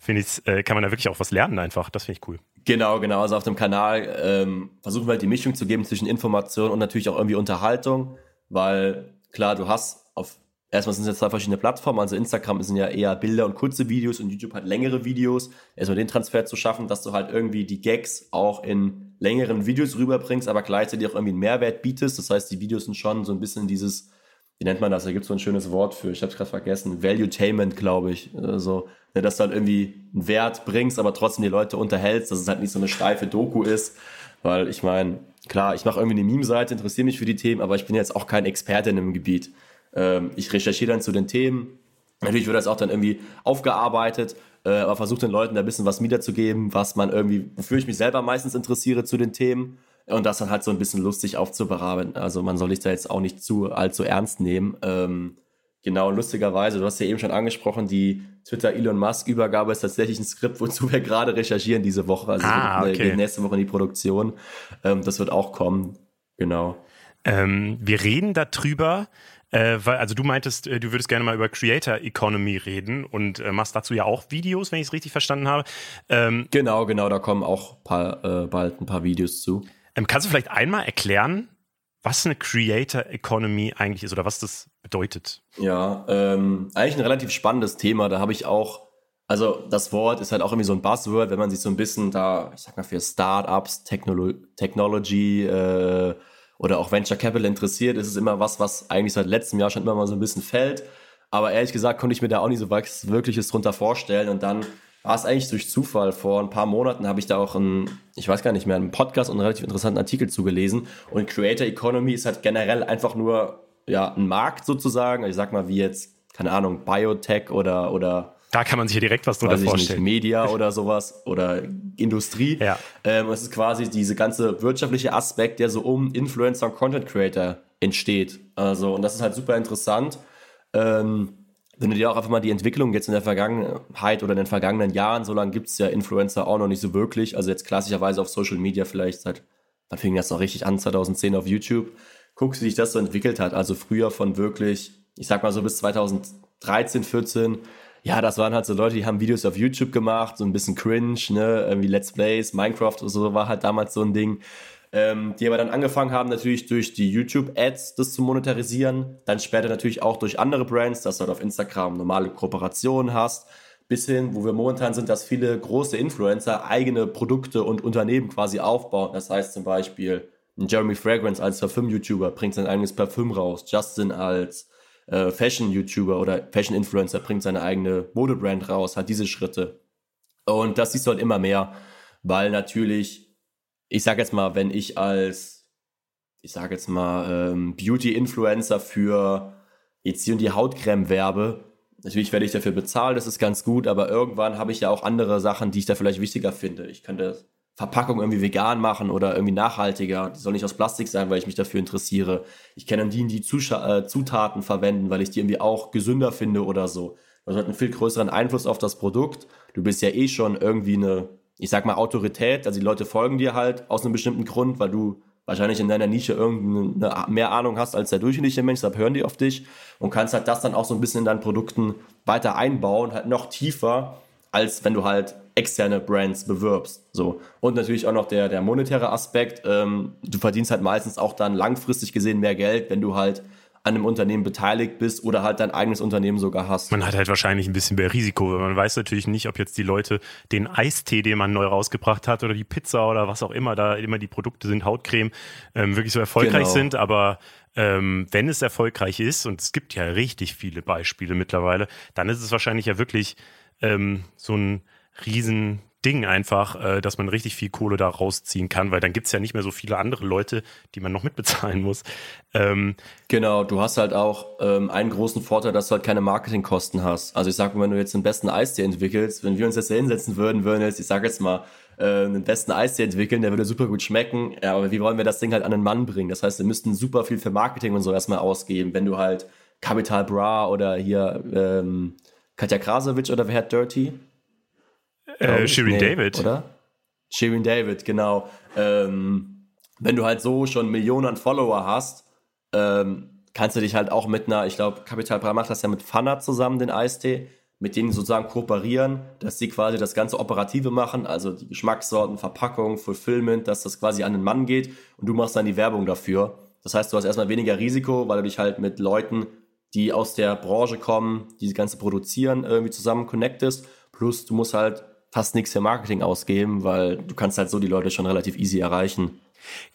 finde ich, äh, kann man da wirklich auch was lernen einfach. Das finde ich cool. Genau, genau. Also auf dem Kanal ähm, versuchen wir halt die Mischung zu geben zwischen Information und natürlich auch irgendwie Unterhaltung, weil klar, du hast auf erstmal sind es jetzt zwei verschiedene Plattformen. Also Instagram sind ja eher Bilder und kurze Videos und YouTube hat längere Videos. Erstmal den Transfer zu schaffen, dass du halt irgendwie die Gags auch in längeren Videos rüberbringst, aber gleichzeitig auch irgendwie einen Mehrwert bietest. Das heißt, die Videos sind schon so ein bisschen dieses, wie nennt man das? Da gibt es so ein schönes Wort für, ich habe es gerade vergessen, Valuetainment, glaube ich. Also, dass du halt irgendwie einen Wert bringst, aber trotzdem die Leute unterhältst, dass es halt nicht so eine steife Doku ist. Weil ich meine, klar, ich mache irgendwie eine Meme-Seite, interessiere mich für die Themen, aber ich bin jetzt auch kein Experte in dem Gebiet. Ähm, ich recherchiere dann zu den Themen. Natürlich wird das auch dann irgendwie aufgearbeitet, äh, aber versuche den Leuten da ein bisschen was wiederzugeben, was man irgendwie, wofür ich mich selber meistens interessiere zu den Themen. Und das dann halt so ein bisschen lustig aufzubearbeiten. Also man soll sich da jetzt auch nicht zu allzu ernst nehmen. Ähm, genau, lustigerweise, du hast ja eben schon angesprochen, die Twitter-Elon Musk-Übergabe ist tatsächlich ein Skript, wozu wir gerade recherchieren diese Woche. Also ah, okay. geht nächste Woche in die Produktion. Ähm, das wird auch kommen. Genau. Ähm, wir reden darüber, äh, weil, also du meintest, äh, du würdest gerne mal über Creator Economy reden und äh, machst dazu ja auch Videos, wenn ich es richtig verstanden habe. Ähm, genau, genau, da kommen auch paar, äh, bald ein paar Videos zu. Ähm, kannst du vielleicht einmal erklären, was eine Creator Economy eigentlich ist oder was das bedeutet? Ja, ähm, eigentlich ein relativ spannendes Thema. Da habe ich auch, also das Wort ist halt auch irgendwie so ein Buzzword, wenn man sich so ein bisschen da, ich sag mal für Startups, Technolo Technology, äh, oder auch Venture Capital interessiert, ist es immer was, was eigentlich seit letztem Jahr schon immer mal so ein bisschen fällt. Aber ehrlich gesagt konnte ich mir da auch nicht so was Wirkliches drunter vorstellen. Und dann war es eigentlich durch Zufall. Vor ein paar Monaten habe ich da auch einen, ich weiß gar nicht mehr, einen Podcast und einen relativ interessanten Artikel zugelesen. Und Creator Economy ist halt generell einfach nur ja, ein Markt sozusagen. Ich sag mal, wie jetzt, keine Ahnung, Biotech oder, oder da kann man sich ja direkt was drunter vorstellen. Nicht, Media oder sowas oder Industrie. Ja. Ähm, es ist quasi diese ganze wirtschaftliche Aspekt, der so um Influencer und Content Creator entsteht. Also, und das ist halt super interessant. Ähm, wenn du dir auch einfach mal die Entwicklung jetzt in der Vergangenheit oder in den vergangenen Jahren, so lange gibt es ja Influencer auch noch nicht so wirklich. Also jetzt klassischerweise auf Social Media vielleicht seit, wann fing das noch richtig an, 2010 auf YouTube. Guckst, wie sich das so entwickelt hat. Also früher von wirklich, ich sag mal so bis 2013, 14 ja, das waren halt so Leute, die haben Videos auf YouTube gemacht, so ein bisschen cringe, ne, irgendwie Let's Plays, Minecraft oder so war halt damals so ein Ding. Ähm, die aber dann angefangen haben, natürlich durch die YouTube-Ads das zu monetarisieren, dann später natürlich auch durch andere Brands, dass du halt auf Instagram normale Kooperationen hast, bis hin, wo wir momentan sind, dass viele große Influencer eigene Produkte und Unternehmen quasi aufbauen. Das heißt zum Beispiel, Jeremy Fragrance als Parfüm-YouTuber bringt sein eigenes Parfüm raus, Justin als äh, Fashion-YouTuber oder Fashion-Influencer bringt seine eigene Modebrand raus, hat diese Schritte. Und das siehst du halt immer mehr, weil natürlich, ich sag jetzt mal, wenn ich als ich sage jetzt mal, ähm, Beauty-Influencer für jetzt hier und die Hautcreme werbe, natürlich werde ich dafür bezahlt, das ist ganz gut, aber irgendwann habe ich ja auch andere Sachen, die ich da vielleicht wichtiger finde. Ich könnte Verpackung irgendwie vegan machen oder irgendwie nachhaltiger. Die soll nicht aus Plastik sein, weil ich mich dafür interessiere. Ich dann die, die Zuscha äh, Zutaten verwenden, weil ich die irgendwie auch gesünder finde oder so. Das hat einen viel größeren Einfluss auf das Produkt. Du bist ja eh schon irgendwie eine, ich sag mal, Autorität. Also die Leute folgen dir halt aus einem bestimmten Grund, weil du wahrscheinlich in deiner Nische irgendeine mehr Ahnung hast als der durchschnittliche Mensch, deshalb hören die auf dich und kannst halt das dann auch so ein bisschen in deinen Produkten weiter einbauen, halt noch tiefer, als wenn du halt externe Brands bewirbst. So. Und natürlich auch noch der, der monetäre Aspekt. Ähm, du verdienst halt meistens auch dann langfristig gesehen mehr Geld, wenn du halt an einem Unternehmen beteiligt bist oder halt dein eigenes Unternehmen sogar hast. Man hat halt wahrscheinlich ein bisschen mehr Risiko, weil man weiß natürlich nicht, ob jetzt die Leute den Eistee, den man neu rausgebracht hat oder die Pizza oder was auch immer, da immer die Produkte sind, Hautcreme, ähm, wirklich so erfolgreich genau. sind, aber ähm, wenn es erfolgreich ist, und es gibt ja richtig viele Beispiele mittlerweile, dann ist es wahrscheinlich ja wirklich ähm, so ein riesen Ding einfach, äh, dass man richtig viel Kohle da rausziehen kann, weil dann gibt es ja nicht mehr so viele andere Leute, die man noch mitbezahlen muss. Ähm, genau, du hast halt auch ähm, einen großen Vorteil, dass du halt keine Marketingkosten hast. Also ich sag mal, wenn du jetzt den besten Eistee entwickelst, wenn wir uns jetzt da hinsetzen würden, würden jetzt, ich sag jetzt mal, äh, den besten Eistee entwickeln, der würde super gut schmecken, ja, aber wie wollen wir das Ding halt an den Mann bringen? Das heißt, wir müssten super viel für Marketing und so erstmal ausgeben, wenn du halt Capital Bra oder hier ähm, Katja Krasowitsch oder wer hat Dirty? Äh, Shirin nee, David. Oder? Shirin David, genau. Ähm, wenn du halt so schon Millionen an Follower hast, ähm, kannst du dich halt auch mit einer, ich glaube, Capital Bra macht das ja mit Fanna zusammen, den Eistee, mit denen sozusagen kooperieren, dass sie quasi das ganze Operative machen, also die Geschmackssorten, Verpackung, Fulfillment, dass das quasi an den Mann geht und du machst dann die Werbung dafür. Das heißt, du hast erstmal weniger Risiko, weil du dich halt mit Leuten, die aus der Branche kommen, die das Ganze produzieren, irgendwie zusammen connectest. Plus du musst halt fast nichts für Marketing ausgeben, weil du kannst halt so die Leute schon relativ easy erreichen.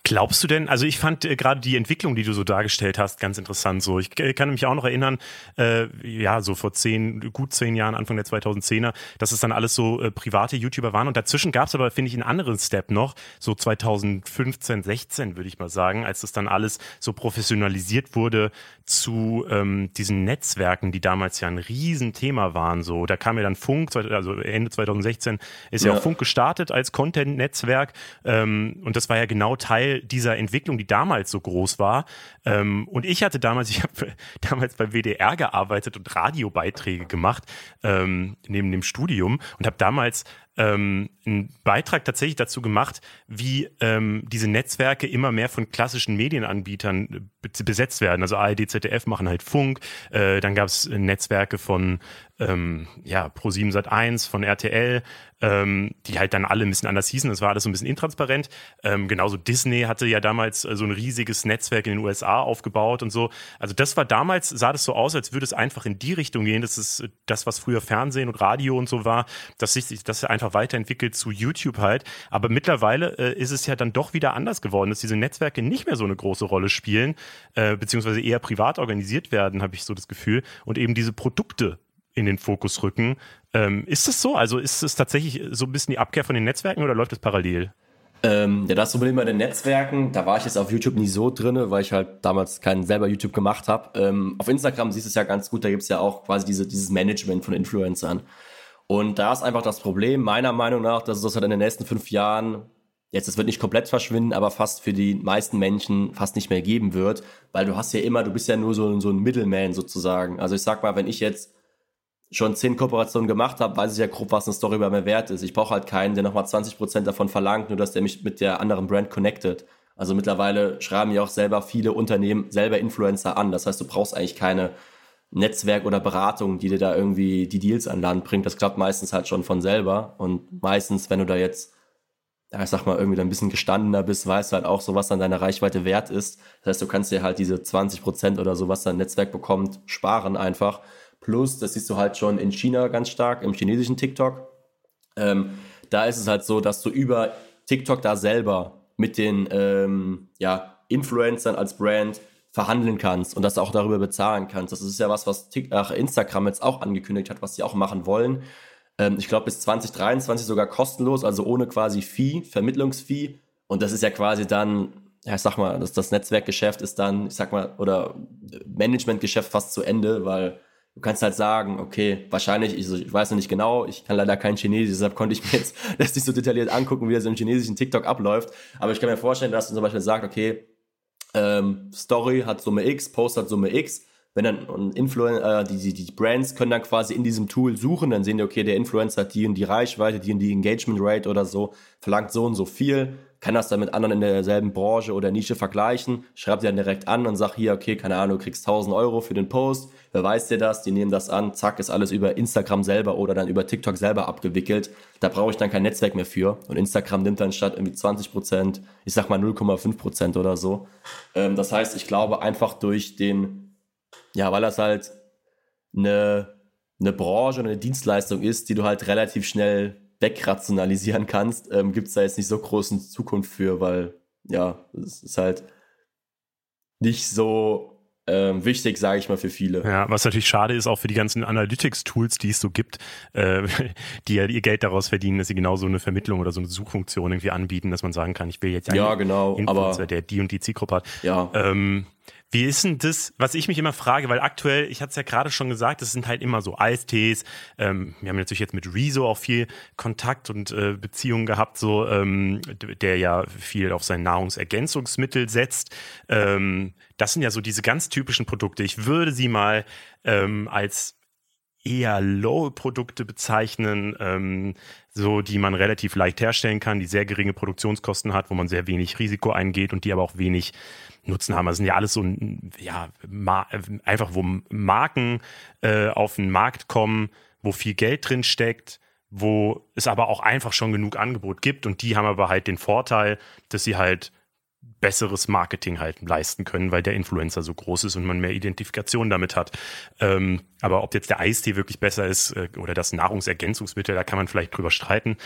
Glaubst du denn, also ich fand äh, gerade die Entwicklung, die du so dargestellt hast, ganz interessant. So, ich äh, kann mich auch noch erinnern, äh, ja, so vor zehn, gut zehn Jahren, Anfang der 2010er, dass es dann alles so äh, private YouTuber waren. Und dazwischen gab es aber, finde ich, einen anderen Step noch, so 2015, 16 würde ich mal sagen, als das dann alles so professionalisiert wurde zu ähm, diesen Netzwerken, die damals ja ein Riesenthema waren. So, da kam ja dann Funk, also Ende 2016 ist ja, ja auch Funk gestartet als Content-Netzwerk. Ähm, und das war ja genau Teil dieser Entwicklung, die damals so groß war. Ähm, und ich hatte damals, ich habe damals beim WDR gearbeitet und Radiobeiträge gemacht, ähm, neben dem Studium und habe damals ähm, einen Beitrag tatsächlich dazu gemacht, wie ähm, diese Netzwerke immer mehr von klassischen Medienanbietern besetzt werden. Also ARD, ZDF machen halt Funk, äh, dann gab es Netzwerke von ähm, ja, Pro7 Sat 1, von RTL, ähm, die halt dann alle ein bisschen anders hießen. Das war alles so ein bisschen intransparent. Ähm, genauso Disney hatte ja damals äh, so ein riesiges Netzwerk in den USA aufgebaut und so. Also das war damals, sah das so aus, als würde es einfach in die Richtung gehen. Das ist äh, das, was früher Fernsehen und Radio und so war, dass sich das einfach weiterentwickelt zu YouTube halt. Aber mittlerweile äh, ist es ja dann doch wieder anders geworden, dass diese Netzwerke nicht mehr so eine große Rolle spielen, äh, beziehungsweise eher privat organisiert werden, habe ich so das Gefühl. Und eben diese Produkte in den Fokus rücken. Ähm, ist es so? Also ist es tatsächlich so ein bisschen die Abkehr von den Netzwerken oder läuft es parallel? Ähm, ja, das Problem bei den Netzwerken, da war ich jetzt auf YouTube nie so drin, weil ich halt damals keinen selber YouTube gemacht habe. Ähm, auf Instagram siehst du es ja ganz gut, da gibt es ja auch quasi diese, dieses Management von Influencern. Und da ist einfach das Problem, meiner Meinung nach, dass es das halt in den nächsten fünf Jahren, jetzt, es wird nicht komplett verschwinden, aber fast für die meisten Menschen fast nicht mehr geben wird, weil du hast ja immer, du bist ja nur so, so ein Middleman sozusagen. Also ich sag mal, wenn ich jetzt schon zehn Kooperationen gemacht habe, weiß ich ja grob, was eine Story bei mir wert ist. Ich brauche halt keinen, der nochmal 20% davon verlangt, nur dass der mich mit der anderen Brand connectet. Also mittlerweile schreiben ja auch selber viele Unternehmen selber Influencer an. Das heißt, du brauchst eigentlich keine Netzwerk oder Beratung, die dir da irgendwie die Deals an Land bringt. Das klappt meistens halt schon von selber. Und meistens, wenn du da jetzt, ich sag mal, irgendwie da ein bisschen gestandener bist, weißt du halt auch so, was dann deine Reichweite wert ist. Das heißt, du kannst dir halt diese 20% oder so, was dein Netzwerk bekommt, sparen einfach Plus, das siehst du halt schon in China ganz stark, im chinesischen TikTok. Ähm, da ist es halt so, dass du über TikTok da selber mit den ähm, ja, Influencern als Brand verhandeln kannst und dass du auch darüber bezahlen kannst. Das ist ja was, was TikTok, Instagram jetzt auch angekündigt hat, was sie auch machen wollen. Ähm, ich glaube bis 2023 sogar kostenlos, also ohne quasi Fee, Vermittlungsfee. Und das ist ja quasi dann ja, ich sag mal, das, das Netzwerkgeschäft ist dann, ich sag mal, oder Managementgeschäft fast zu Ende, weil du kannst halt sagen, okay, wahrscheinlich, ich, ich weiß noch nicht genau, ich kann leider kein Chinesisch, deshalb konnte ich mir jetzt das nicht so detailliert angucken, wie das im chinesischen TikTok abläuft. Aber ich kann mir vorstellen, dass du zum Beispiel sagst, okay, ähm, Story hat Summe X, Post hat Summe X. Wenn dann ein Influencer, äh, die, die, die Brands können dann quasi in diesem Tool suchen, dann sehen die, okay, der Influencer hat die und die Reichweite, die und die Engagement Rate oder so, verlangt so und so viel, kann das dann mit anderen in derselben Branche oder Nische vergleichen, schreibt sie dann direkt an und sagt hier, okay, keine Ahnung, du kriegst 1000 Euro für den Post, beweist dir das, die nehmen das an, zack, ist alles über Instagram selber oder dann über TikTok selber abgewickelt. Da brauche ich dann kein Netzwerk mehr für. Und Instagram nimmt dann statt irgendwie 20 Prozent, ich sag mal 0,5 Prozent oder so. Ähm, das heißt, ich glaube einfach durch den, ja, weil das halt eine, eine Branche oder eine Dienstleistung ist, die du halt relativ schnell wegrationalisieren kannst, ähm, gibt es da jetzt nicht so großen Zukunft für, weil ja, es ist halt nicht so ähm, wichtig, sage ich mal, für viele. Ja, was natürlich schade ist, auch für die ganzen Analytics-Tools, die es so gibt, äh, die ja ihr Geld daraus verdienen, dass sie genau so eine Vermittlung oder so eine Suchfunktion irgendwie anbieten, dass man sagen kann, ich will jetzt einen ja, genau, Influencer, aber, der die und die Zielgruppe hat. Ja. Ähm, wie ist denn das, was ich mich immer frage, weil aktuell, ich hatte es ja gerade schon gesagt, das sind halt immer so Eistees. Ähm, wir haben natürlich jetzt mit Rezo auch viel Kontakt und äh, Beziehungen gehabt, so ähm, der ja viel auf sein Nahrungsergänzungsmittel setzt. Ähm, das sind ja so diese ganz typischen Produkte. Ich würde sie mal ähm, als eher Low-Produkte bezeichnen, ähm, so die man relativ leicht herstellen kann, die sehr geringe Produktionskosten hat, wo man sehr wenig Risiko eingeht und die aber auch wenig Nutzen haben. Das sind ja alles so, ja, einfach wo Marken äh, auf den Markt kommen, wo viel Geld drin steckt, wo es aber auch einfach schon genug Angebot gibt und die haben aber halt den Vorteil, dass sie halt besseres Marketing halt leisten können, weil der Influencer so groß ist und man mehr Identifikation damit hat. Ähm, aber ob jetzt der Eistee wirklich besser ist äh, oder das Nahrungsergänzungsmittel, da kann man vielleicht drüber streiten.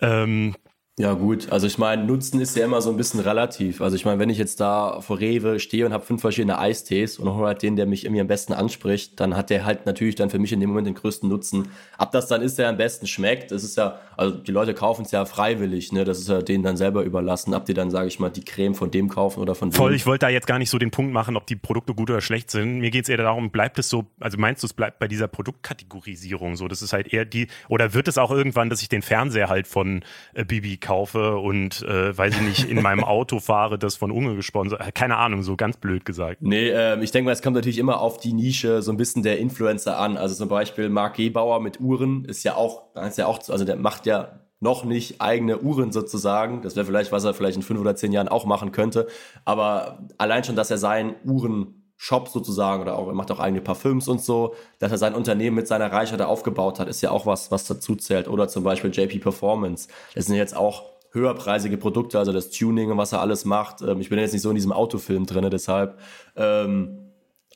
Ähm, ja gut, also ich meine, Nutzen ist ja immer so ein bisschen relativ. Also ich meine, wenn ich jetzt da vor Rewe stehe und habe fünf verschiedene Eistees und hole halt den, der mich irgendwie am besten anspricht, dann hat der halt natürlich dann für mich in dem Moment den größten Nutzen. Ab das dann ist, der am besten schmeckt, das ist ja, also die Leute kaufen es ja freiwillig, ne? Das ist ja denen dann selber überlassen, ob die dann, sage ich mal, die Creme von dem kaufen oder von dem. Voll, ich wollte da jetzt gar nicht so den Punkt machen, ob die Produkte gut oder schlecht sind. Mir geht es eher darum, bleibt es so, also meinst du, es bleibt bei dieser Produktkategorisierung so? Das ist halt eher die, oder wird es auch irgendwann, dass ich den Fernseher halt von äh, Bibi kaufe und äh, weiß ich nicht, in meinem Auto fahre, das von Unge gesponsert, äh, keine Ahnung, so ganz blöd gesagt. Nee, ähm, ich denke mal, es kommt natürlich immer auf die Nische so ein bisschen der Influencer an. Also zum Beispiel Marc Gebauer mit Uhren ist ja auch, ist ja auch, also der macht ja noch nicht eigene Uhren sozusagen. Das wäre vielleicht, was er vielleicht in fünf oder zehn Jahren auch machen könnte. Aber allein schon, dass er seinen Uhren Shop sozusagen oder auch er macht auch eigene Parfüms und so, dass er sein Unternehmen mit seiner Reichweite aufgebaut hat, ist ja auch was, was dazu zählt. Oder zum Beispiel JP Performance. Das sind jetzt auch höherpreisige Produkte, also das Tuning und was er alles macht. Ähm, ich bin jetzt nicht so in diesem Autofilm drin, deshalb. Ähm,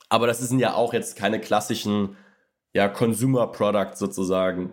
aber das sind ja auch jetzt keine klassischen ja, Consumer Products sozusagen.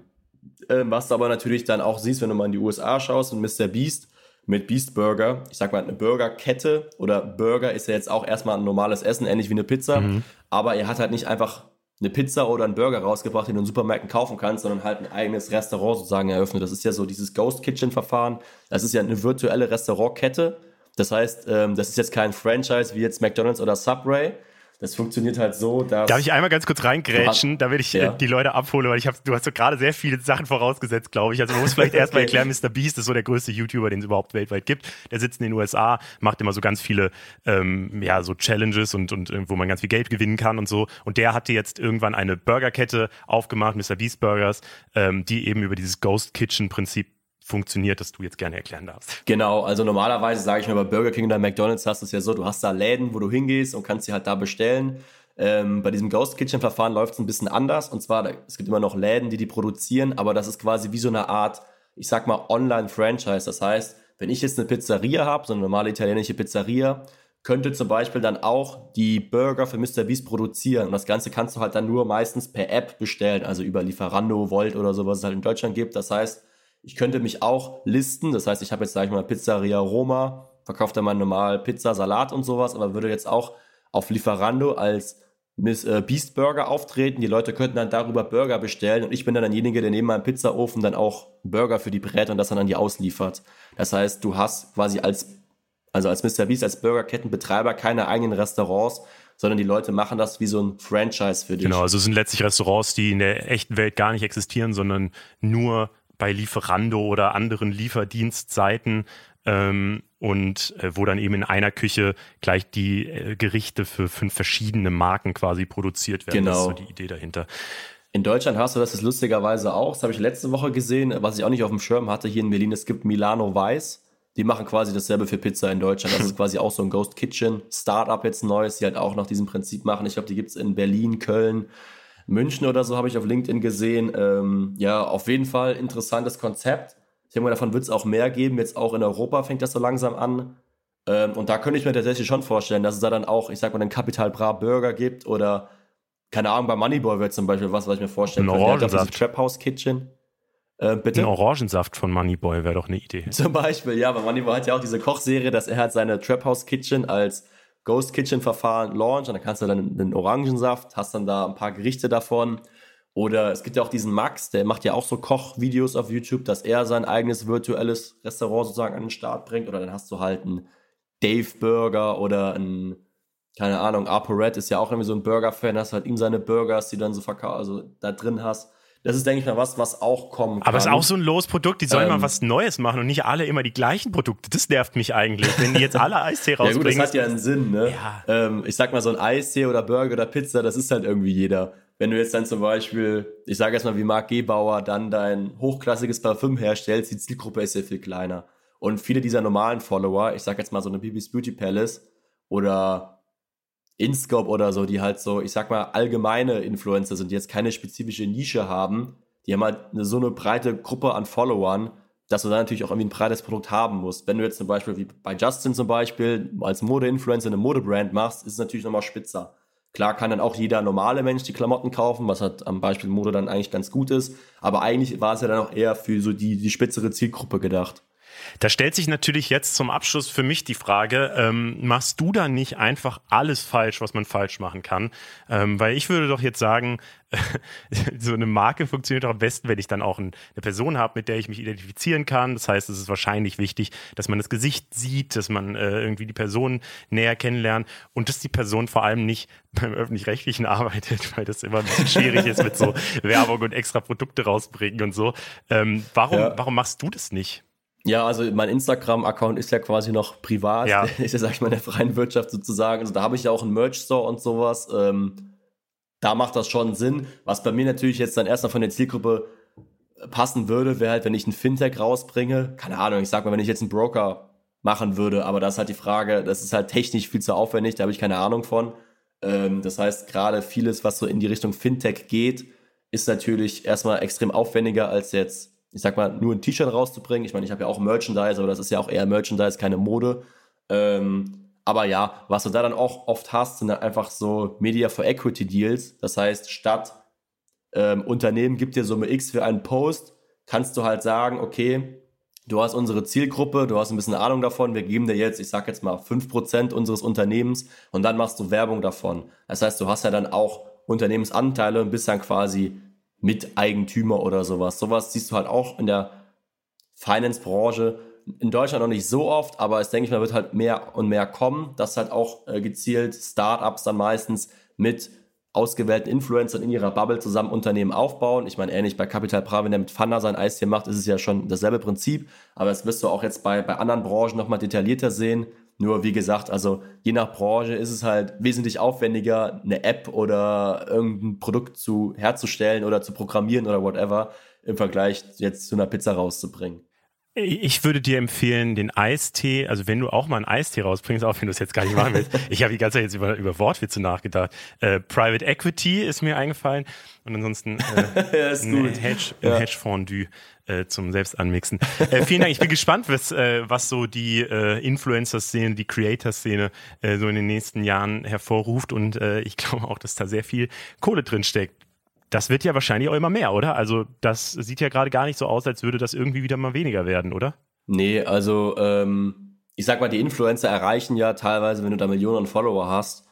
Ähm, was du aber natürlich dann auch siehst, wenn du mal in die USA schaust und Mr. Beast mit Beast Burger, ich sag mal eine Burgerkette oder Burger ist ja jetzt auch erstmal ein normales Essen, ähnlich wie eine Pizza, mhm. aber er hat halt nicht einfach eine Pizza oder einen Burger rausgebracht, den du in Supermärkten kaufen kannst, sondern halt ein eigenes Restaurant sozusagen eröffnet. Das ist ja so dieses Ghost Kitchen Verfahren. Das ist ja eine virtuelle Restaurantkette. Das heißt, ähm, das ist jetzt kein Franchise wie jetzt McDonald's oder Subway, das funktioniert halt so, dass. Darf ich einmal ganz kurz reingrätschen, damit ich äh, ja. die Leute abhole, weil ich hab, du hast so gerade sehr viele Sachen vorausgesetzt, glaube ich. Also man muss vielleicht erstmal okay. erklären, Mr. Beast ist so der größte YouTuber, den es überhaupt weltweit gibt. Der sitzt in den USA, macht immer so ganz viele ähm, ja, so Challenges und, und wo man ganz viel Geld gewinnen kann und so. Und der hatte jetzt irgendwann eine Burgerkette aufgemacht, Mr. Beast Burgers, ähm, die eben über dieses Ghost Kitchen Prinzip funktioniert, das du jetzt gerne erklären darfst. Genau, also normalerweise sage ich mir bei Burger King oder McDonalds hast du es ja so, du hast da Läden, wo du hingehst und kannst sie halt da bestellen. Ähm, bei diesem Ghost Kitchen Verfahren läuft es ein bisschen anders und zwar, es gibt immer noch Läden, die die produzieren, aber das ist quasi wie so eine Art, ich sag mal, Online-Franchise. Das heißt, wenn ich jetzt eine Pizzeria habe, so eine normale italienische Pizzeria, könnte zum Beispiel dann auch die Burger für Mr. Beast produzieren. Und das Ganze kannst du halt dann nur meistens per App bestellen, also über Lieferando, Volt oder so, was es halt in Deutschland gibt. Das heißt, ich könnte mich auch listen, das heißt, ich habe jetzt, sage ich mal, Pizzeria Roma, verkauft dann mal normal Pizza, Salat und sowas, aber würde jetzt auch auf Lieferando als Miss äh, Beast Burger auftreten. Die Leute könnten dann darüber Burger bestellen und ich bin dann derjenige, der neben meinem Pizzaofen dann auch Burger für die brät und das dann an die ausliefert. Das heißt, du hast quasi als Also als Mr. Beast, als Burgerkettenbetreiber keine eigenen Restaurants, sondern die Leute machen das wie so ein Franchise für dich. Genau, also es sind letztlich Restaurants, die in der echten Welt gar nicht existieren, sondern nur bei Lieferando oder anderen Lieferdienstseiten ähm, und äh, wo dann eben in einer Küche gleich die äh, Gerichte für fünf verschiedene Marken quasi produziert werden. Genau. Das ist so die Idee dahinter. In Deutschland hast du das lustigerweise auch. Das habe ich letzte Woche gesehen, was ich auch nicht auf dem Schirm hatte hier in Berlin. Es gibt Milano Weiß. Die machen quasi dasselbe für Pizza in Deutschland. Das ist quasi auch so ein Ghost Kitchen Startup jetzt neues, die halt auch nach diesem Prinzip machen. Ich glaube, die gibt es in Berlin, Köln, München oder so, habe ich auf LinkedIn gesehen. Ähm, ja, auf jeden Fall interessantes Konzept. Ich denke mal, davon wird es auch mehr geben. Jetzt auch in Europa fängt das so langsam an. Ähm, und da könnte ich mir tatsächlich schon vorstellen, dass es da dann auch, ich sag mal, einen Capital Bra Burger gibt oder keine Ahnung, bei Moneyboy wird zum Beispiel was, was ich mir vorstellen könnte. Orangensaft. diese Trap House Kitchen. Äh, bitte? Ein Orangensaft von Moneyboy wäre doch eine Idee. Zum Beispiel, ja, weil Moneyboy hat ja auch diese Kochserie, dass er hat seine Trap House Kitchen als Ghost Kitchen Verfahren launch und dann kannst du dann einen Orangensaft, hast dann da ein paar Gerichte davon. Oder es gibt ja auch diesen Max, der macht ja auch so Kochvideos auf YouTube, dass er sein eigenes virtuelles Restaurant sozusagen an den Start bringt. Oder dann hast du halt einen Dave Burger oder ein, keine Ahnung, ApoRed ist ja auch irgendwie so ein Burger-Fan, hast halt ihm seine Burgers, die dann so verkauft, also da drin hast. Das ist, denke ich mal, was, was auch kommen kann. Aber es ist auch so ein Losprodukt, die sollen Ähm. mal was Neues machen und nicht alle immer die gleichen Produkte. Das nervt mich eigentlich, wenn die jetzt alle Eistee Ja gut, das rausbringen. hat ja einen Sinn, ne? Ja. Ähm, ich sag mal, so ein Eistee oder Burger oder Pizza, das ist halt irgendwie jeder. Wenn du jetzt dann zum Beispiel, ich sage jetzt mal wie Marc Gebauer, dann dein hochklassiges Parfüm herstellst, die Zielgruppe ist ja viel kleiner. Und viele dieser normalen Follower, ich sag jetzt mal so eine Bibis Beauty Palace oder InScope oder so, die halt so, ich sag mal, allgemeine Influencer sind, die jetzt keine spezifische Nische haben, die haben halt eine, so eine breite Gruppe an Followern, dass du dann natürlich auch irgendwie ein breites Produkt haben musst. Wenn du jetzt zum Beispiel wie bei Justin zum Beispiel als Mode-Influencer eine Modebrand machst, ist es natürlich nochmal spitzer. Klar kann dann auch jeder normale Mensch die Klamotten kaufen, was halt am Beispiel Mode dann eigentlich ganz gut ist. Aber eigentlich war es ja dann auch eher für so die, die spitzere Zielgruppe gedacht. Da stellt sich natürlich jetzt zum Abschluss für mich die Frage, ähm, machst du da nicht einfach alles falsch, was man falsch machen kann? Ähm, weil ich würde doch jetzt sagen, so eine Marke funktioniert doch am besten, wenn ich dann auch ein, eine Person habe, mit der ich mich identifizieren kann. Das heißt, es ist wahrscheinlich wichtig, dass man das Gesicht sieht, dass man äh, irgendwie die Person näher kennenlernt und dass die Person vor allem nicht beim öffentlich-rechtlichen arbeitet, weil das immer ein bisschen schwierig ist mit so Werbung und extra Produkte rausbringen und so. Ähm, warum, Ja. warum machst du das nicht? Ja, also mein Instagram-Account ist ja quasi noch privat. Ja. Ist ja, sag ich mal, in der freien Wirtschaft sozusagen. Also da habe ich ja auch einen Merch-Store und sowas. Ähm, da macht das schon Sinn. Was bei mir natürlich jetzt dann erstmal von der Zielgruppe passen würde, wäre halt, wenn ich ein Fintech rausbringe. Keine Ahnung, ich sag mal, wenn ich jetzt einen Broker machen würde, aber das ist halt die Frage, das ist halt technisch viel zu aufwendig, da habe ich keine Ahnung von. Ähm, das heißt, gerade vieles, was so in die Richtung Fintech geht, ist natürlich erstmal extrem aufwendiger als jetzt, ich sag mal, nur ein T-Shirt rauszubringen. Ich meine, ich habe ja auch Merchandise, aber das ist ja auch eher Merchandise, keine Mode. Ähm, aber ja, was du da dann auch oft hast, sind dann einfach so Media for Equity Deals. Das heißt, statt ähm, Unternehmen gibt dir Summe X für einen Post, kannst du halt sagen, okay, du hast unsere Zielgruppe, du hast ein bisschen Ahnung davon, wir geben dir jetzt, ich sag jetzt mal, 5% unseres Unternehmens und dann machst du Werbung davon. Das heißt, du hast ja dann auch Unternehmensanteile und bist dann quasi Miteigentümer oder sowas. Sowas siehst du halt auch in der Finance-Branche. In Deutschland noch nicht so oft, aber es denke ich mal, wird halt mehr und mehr kommen, dass halt auch äh, gezielt Startups dann meistens mit ausgewählten Influencern in ihrer Bubble zusammen Unternehmen aufbauen. Ich meine, ähnlich bei Capital Bra, wenn der mit Fanda sein Eis hier macht, ist es ja schon dasselbe Prinzip. Aber das wirst du auch jetzt bei, bei anderen Branchen nochmal detaillierter sehen. Nur wie gesagt, also je nach Branche ist es halt wesentlich aufwendiger, eine App oder irgendein Produkt zu herzustellen oder zu programmieren oder whatever, im Vergleich jetzt zu einer Pizza rauszubringen. Ich würde dir empfehlen, den Eistee, also wenn du auch mal einen Eistee rausbringst, auch wenn du es jetzt gar nicht machen willst. Ich habe die ganze Zeit jetzt über, über Wortwitze nachgedacht. Äh, Private Equity ist mir eingefallen und ansonsten äh, ist ein, gut. Hedge, Ja. ein Hedgefondue äh, zum Selbstanmixen. Äh, vielen Dank. Ich bin gespannt, was, äh, was so die äh, Influencer-Szene, die Creator-Szene äh, so in den nächsten Jahren hervorruft und äh, ich glaube auch, dass da sehr viel Kohle drin steckt. Das wird ja wahrscheinlich auch immer mehr, oder? Also das sieht ja gerade gar nicht so aus, als würde das irgendwie wieder mal weniger werden, oder? Nee, also ähm, ich sag mal, die Influencer erreichen ja teilweise, wenn du da Millionen Follower hast,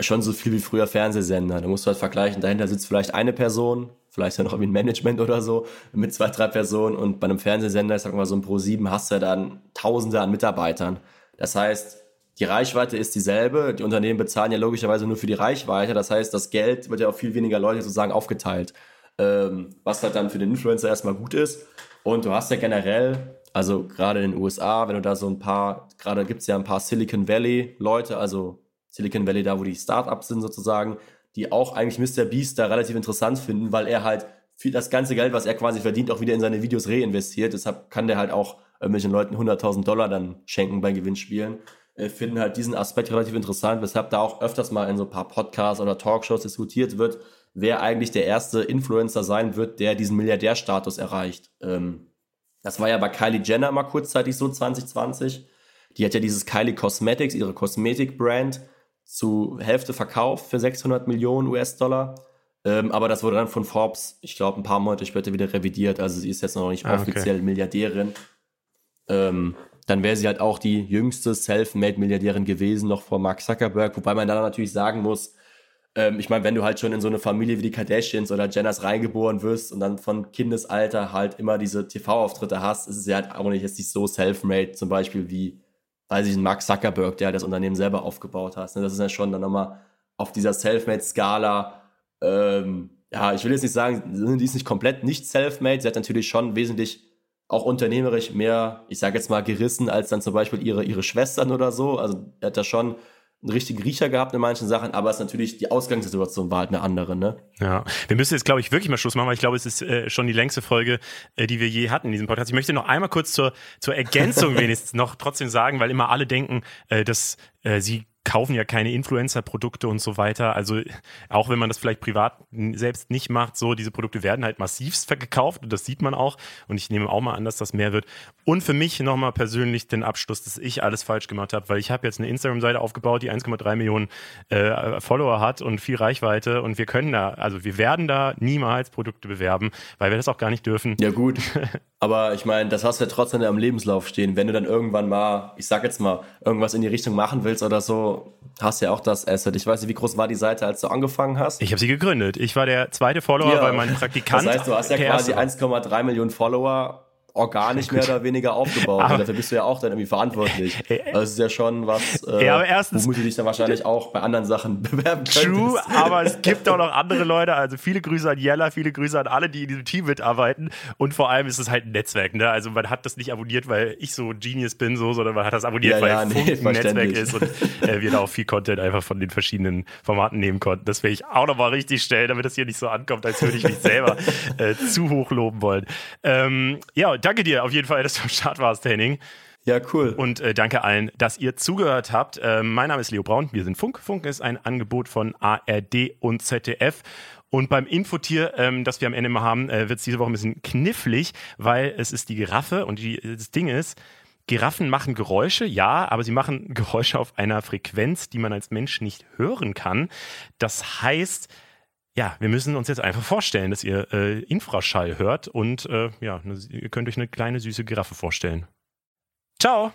schon so viel wie früher Fernsehsender. Da musst du halt vergleichen, dahinter sitzt vielleicht eine Person, vielleicht ja noch irgendwie ein Management oder so, mit zwei, drei Personen und bei einem Fernsehsender, ich sag mal so ein Pro7, hast du ja dann Tausende an Mitarbeitern. Das heißt, die Reichweite ist dieselbe. Die Unternehmen bezahlen ja logischerweise nur für die Reichweite. Das heißt, das Geld wird ja auf viel weniger Leute sozusagen aufgeteilt. Ähm, was halt dann für den Influencer erstmal gut ist. Und du hast ja generell, also gerade in den USA, wenn du da so ein paar, gerade gibt es ja ein paar Silicon Valley Leute, also Silicon Valley da, wo die Startups sind sozusagen, die auch eigentlich Mr. Beast da relativ interessant finden, weil er halt viel, das ganze Geld, was er quasi verdient, auch wieder in seine Videos reinvestiert. Deshalb kann der halt auch irgendwelchen Leuten 100.000 Dollar dann schenken bei Gewinnspielen. Äh, finden halt diesen Aspekt relativ interessant, weshalb da auch öfters mal in so ein paar Podcasts oder Talkshows diskutiert wird, wer eigentlich der erste Influencer sein wird, der diesen Milliardärstatus erreicht. Ähm, das war ja bei Kylie Jenner mal kurzzeitig so 2020. Die hat ja dieses Kylie Cosmetics, ihre Kosmetik-Brand, zu Hälfte verkauft für 600 Millionen US-Dollar. Ähm, aber das wurde dann von Forbes, ich glaube, ein paar Monate später wieder revidiert. Also sie ist jetzt noch nicht ah, offiziell okay. Milliardärin. Ähm, dann wäre sie halt auch die jüngste Self-Made-Milliardärin gewesen, noch vor Mark Zuckerberg. Wobei man dann natürlich sagen muss, ähm, ich meine, wenn du halt schon in so eine Familie wie die Kardashians oder Jenners reingeboren wirst und dann von Kindesalter halt immer diese TV-Auftritte hast, ist es ja halt auch nicht nicht so self-made, zum Beispiel wie, weiß ich, Mark Zuckerberg, der das Unternehmen selber aufgebaut hat. Ne? Das ist ja schon dann nochmal auf dieser Self-Made-Skala, ähm, ja, ich will jetzt nicht sagen, die ist nicht komplett nicht self-made, sie hat natürlich schon wesentlich auch unternehmerisch mehr, ich sage jetzt mal, gerissen als dann zum Beispiel ihre, ihre Schwestern oder so. Also er hat da schon einen richtigen Riecher gehabt in manchen Sachen, aber es ist natürlich, die Ausgangssituation war halt eine andere, ne? Ja, wir müssen jetzt, glaube ich, wirklich mal Schluss machen, weil ich glaube, es ist äh, schon die längste Folge, äh, die wir je hatten in diesem Podcast. Ich möchte noch einmal kurz zur, zur Ergänzung wenigstens noch trotzdem sagen, weil immer alle denken, äh, dass äh, sie kaufen ja keine Influencer-Produkte und so weiter. Also auch wenn man das vielleicht privat selbst nicht macht, so diese Produkte werden halt massivst verkauft und das sieht man auch. Und ich nehme auch mal an, dass das mehr wird. Und für mich nochmal persönlich den Abschluss, dass ich alles falsch gemacht habe, weil ich habe jetzt eine Instagram-Seite aufgebaut, die 1,3 Millionen äh, Follower hat und viel Reichweite und wir können da, also wir werden da niemals Produkte bewerben, weil wir das auch gar nicht dürfen. Ja gut, aber ich meine, das hast du ja trotzdem am Lebenslauf stehen. Wenn du dann irgendwann mal, ich sag jetzt mal, irgendwas in die Richtung machen willst oder so, hast ja auch das Asset. Ich weiß nicht, wie groß war die Seite, als du angefangen hast? Ich habe sie gegründet. Ich war der zweite Follower, ja. weil mein Praktikant. Das heißt, du hast ja quasi 1,3 Millionen Follower organisch mehr oder weniger aufgebaut. Aber, dafür bist du ja auch dann irgendwie verantwortlich. Also das ist ja schon was, äh, ja, aber erstens, womit du dich dann wahrscheinlich auch bei anderen Sachen bewerben könntest. True, aber es gibt auch noch andere Leute. Also viele Grüße an Jella, viele Grüße an alle, die in diesem Team mitarbeiten. Und vor allem ist es halt ein Netzwerk. Ne? Also man hat das nicht abonniert, weil ich so Genius bin, so, sondern man hat das abonniert, ja, weil ja, nee, ein Netzwerk ist und äh, wir da auch viel Content einfach von den verschiedenen Formaten nehmen konnten. Das will ich auch nochmal richtig stellen, damit das hier nicht so ankommt, als würde ich mich selber äh, zu hoch loben wollen. Ähm, ja, danke dir auf jeden Fall dass du am Start warst, Henning. Ja, cool. Und äh, danke allen, dass ihr zugehört habt. Äh, mein Name ist Leo Braun, wir sind Funk. Funk ist ein Angebot von ARD und ZDF. Und beim Infotier, ähm, das wir am Ende mal haben, äh, wird es diese Woche ein bisschen knifflig, weil es ist die Giraffe und die, das Ding ist, Giraffen machen Geräusche, ja, aber sie machen Geräusche auf einer Frequenz, die man als Mensch nicht hören kann. Das heißt, ja, wir müssen uns jetzt einfach vorstellen, dass ihr äh, Infraschall hört und äh, ja, ihr könnt euch eine kleine süße Giraffe vorstellen. Ciao!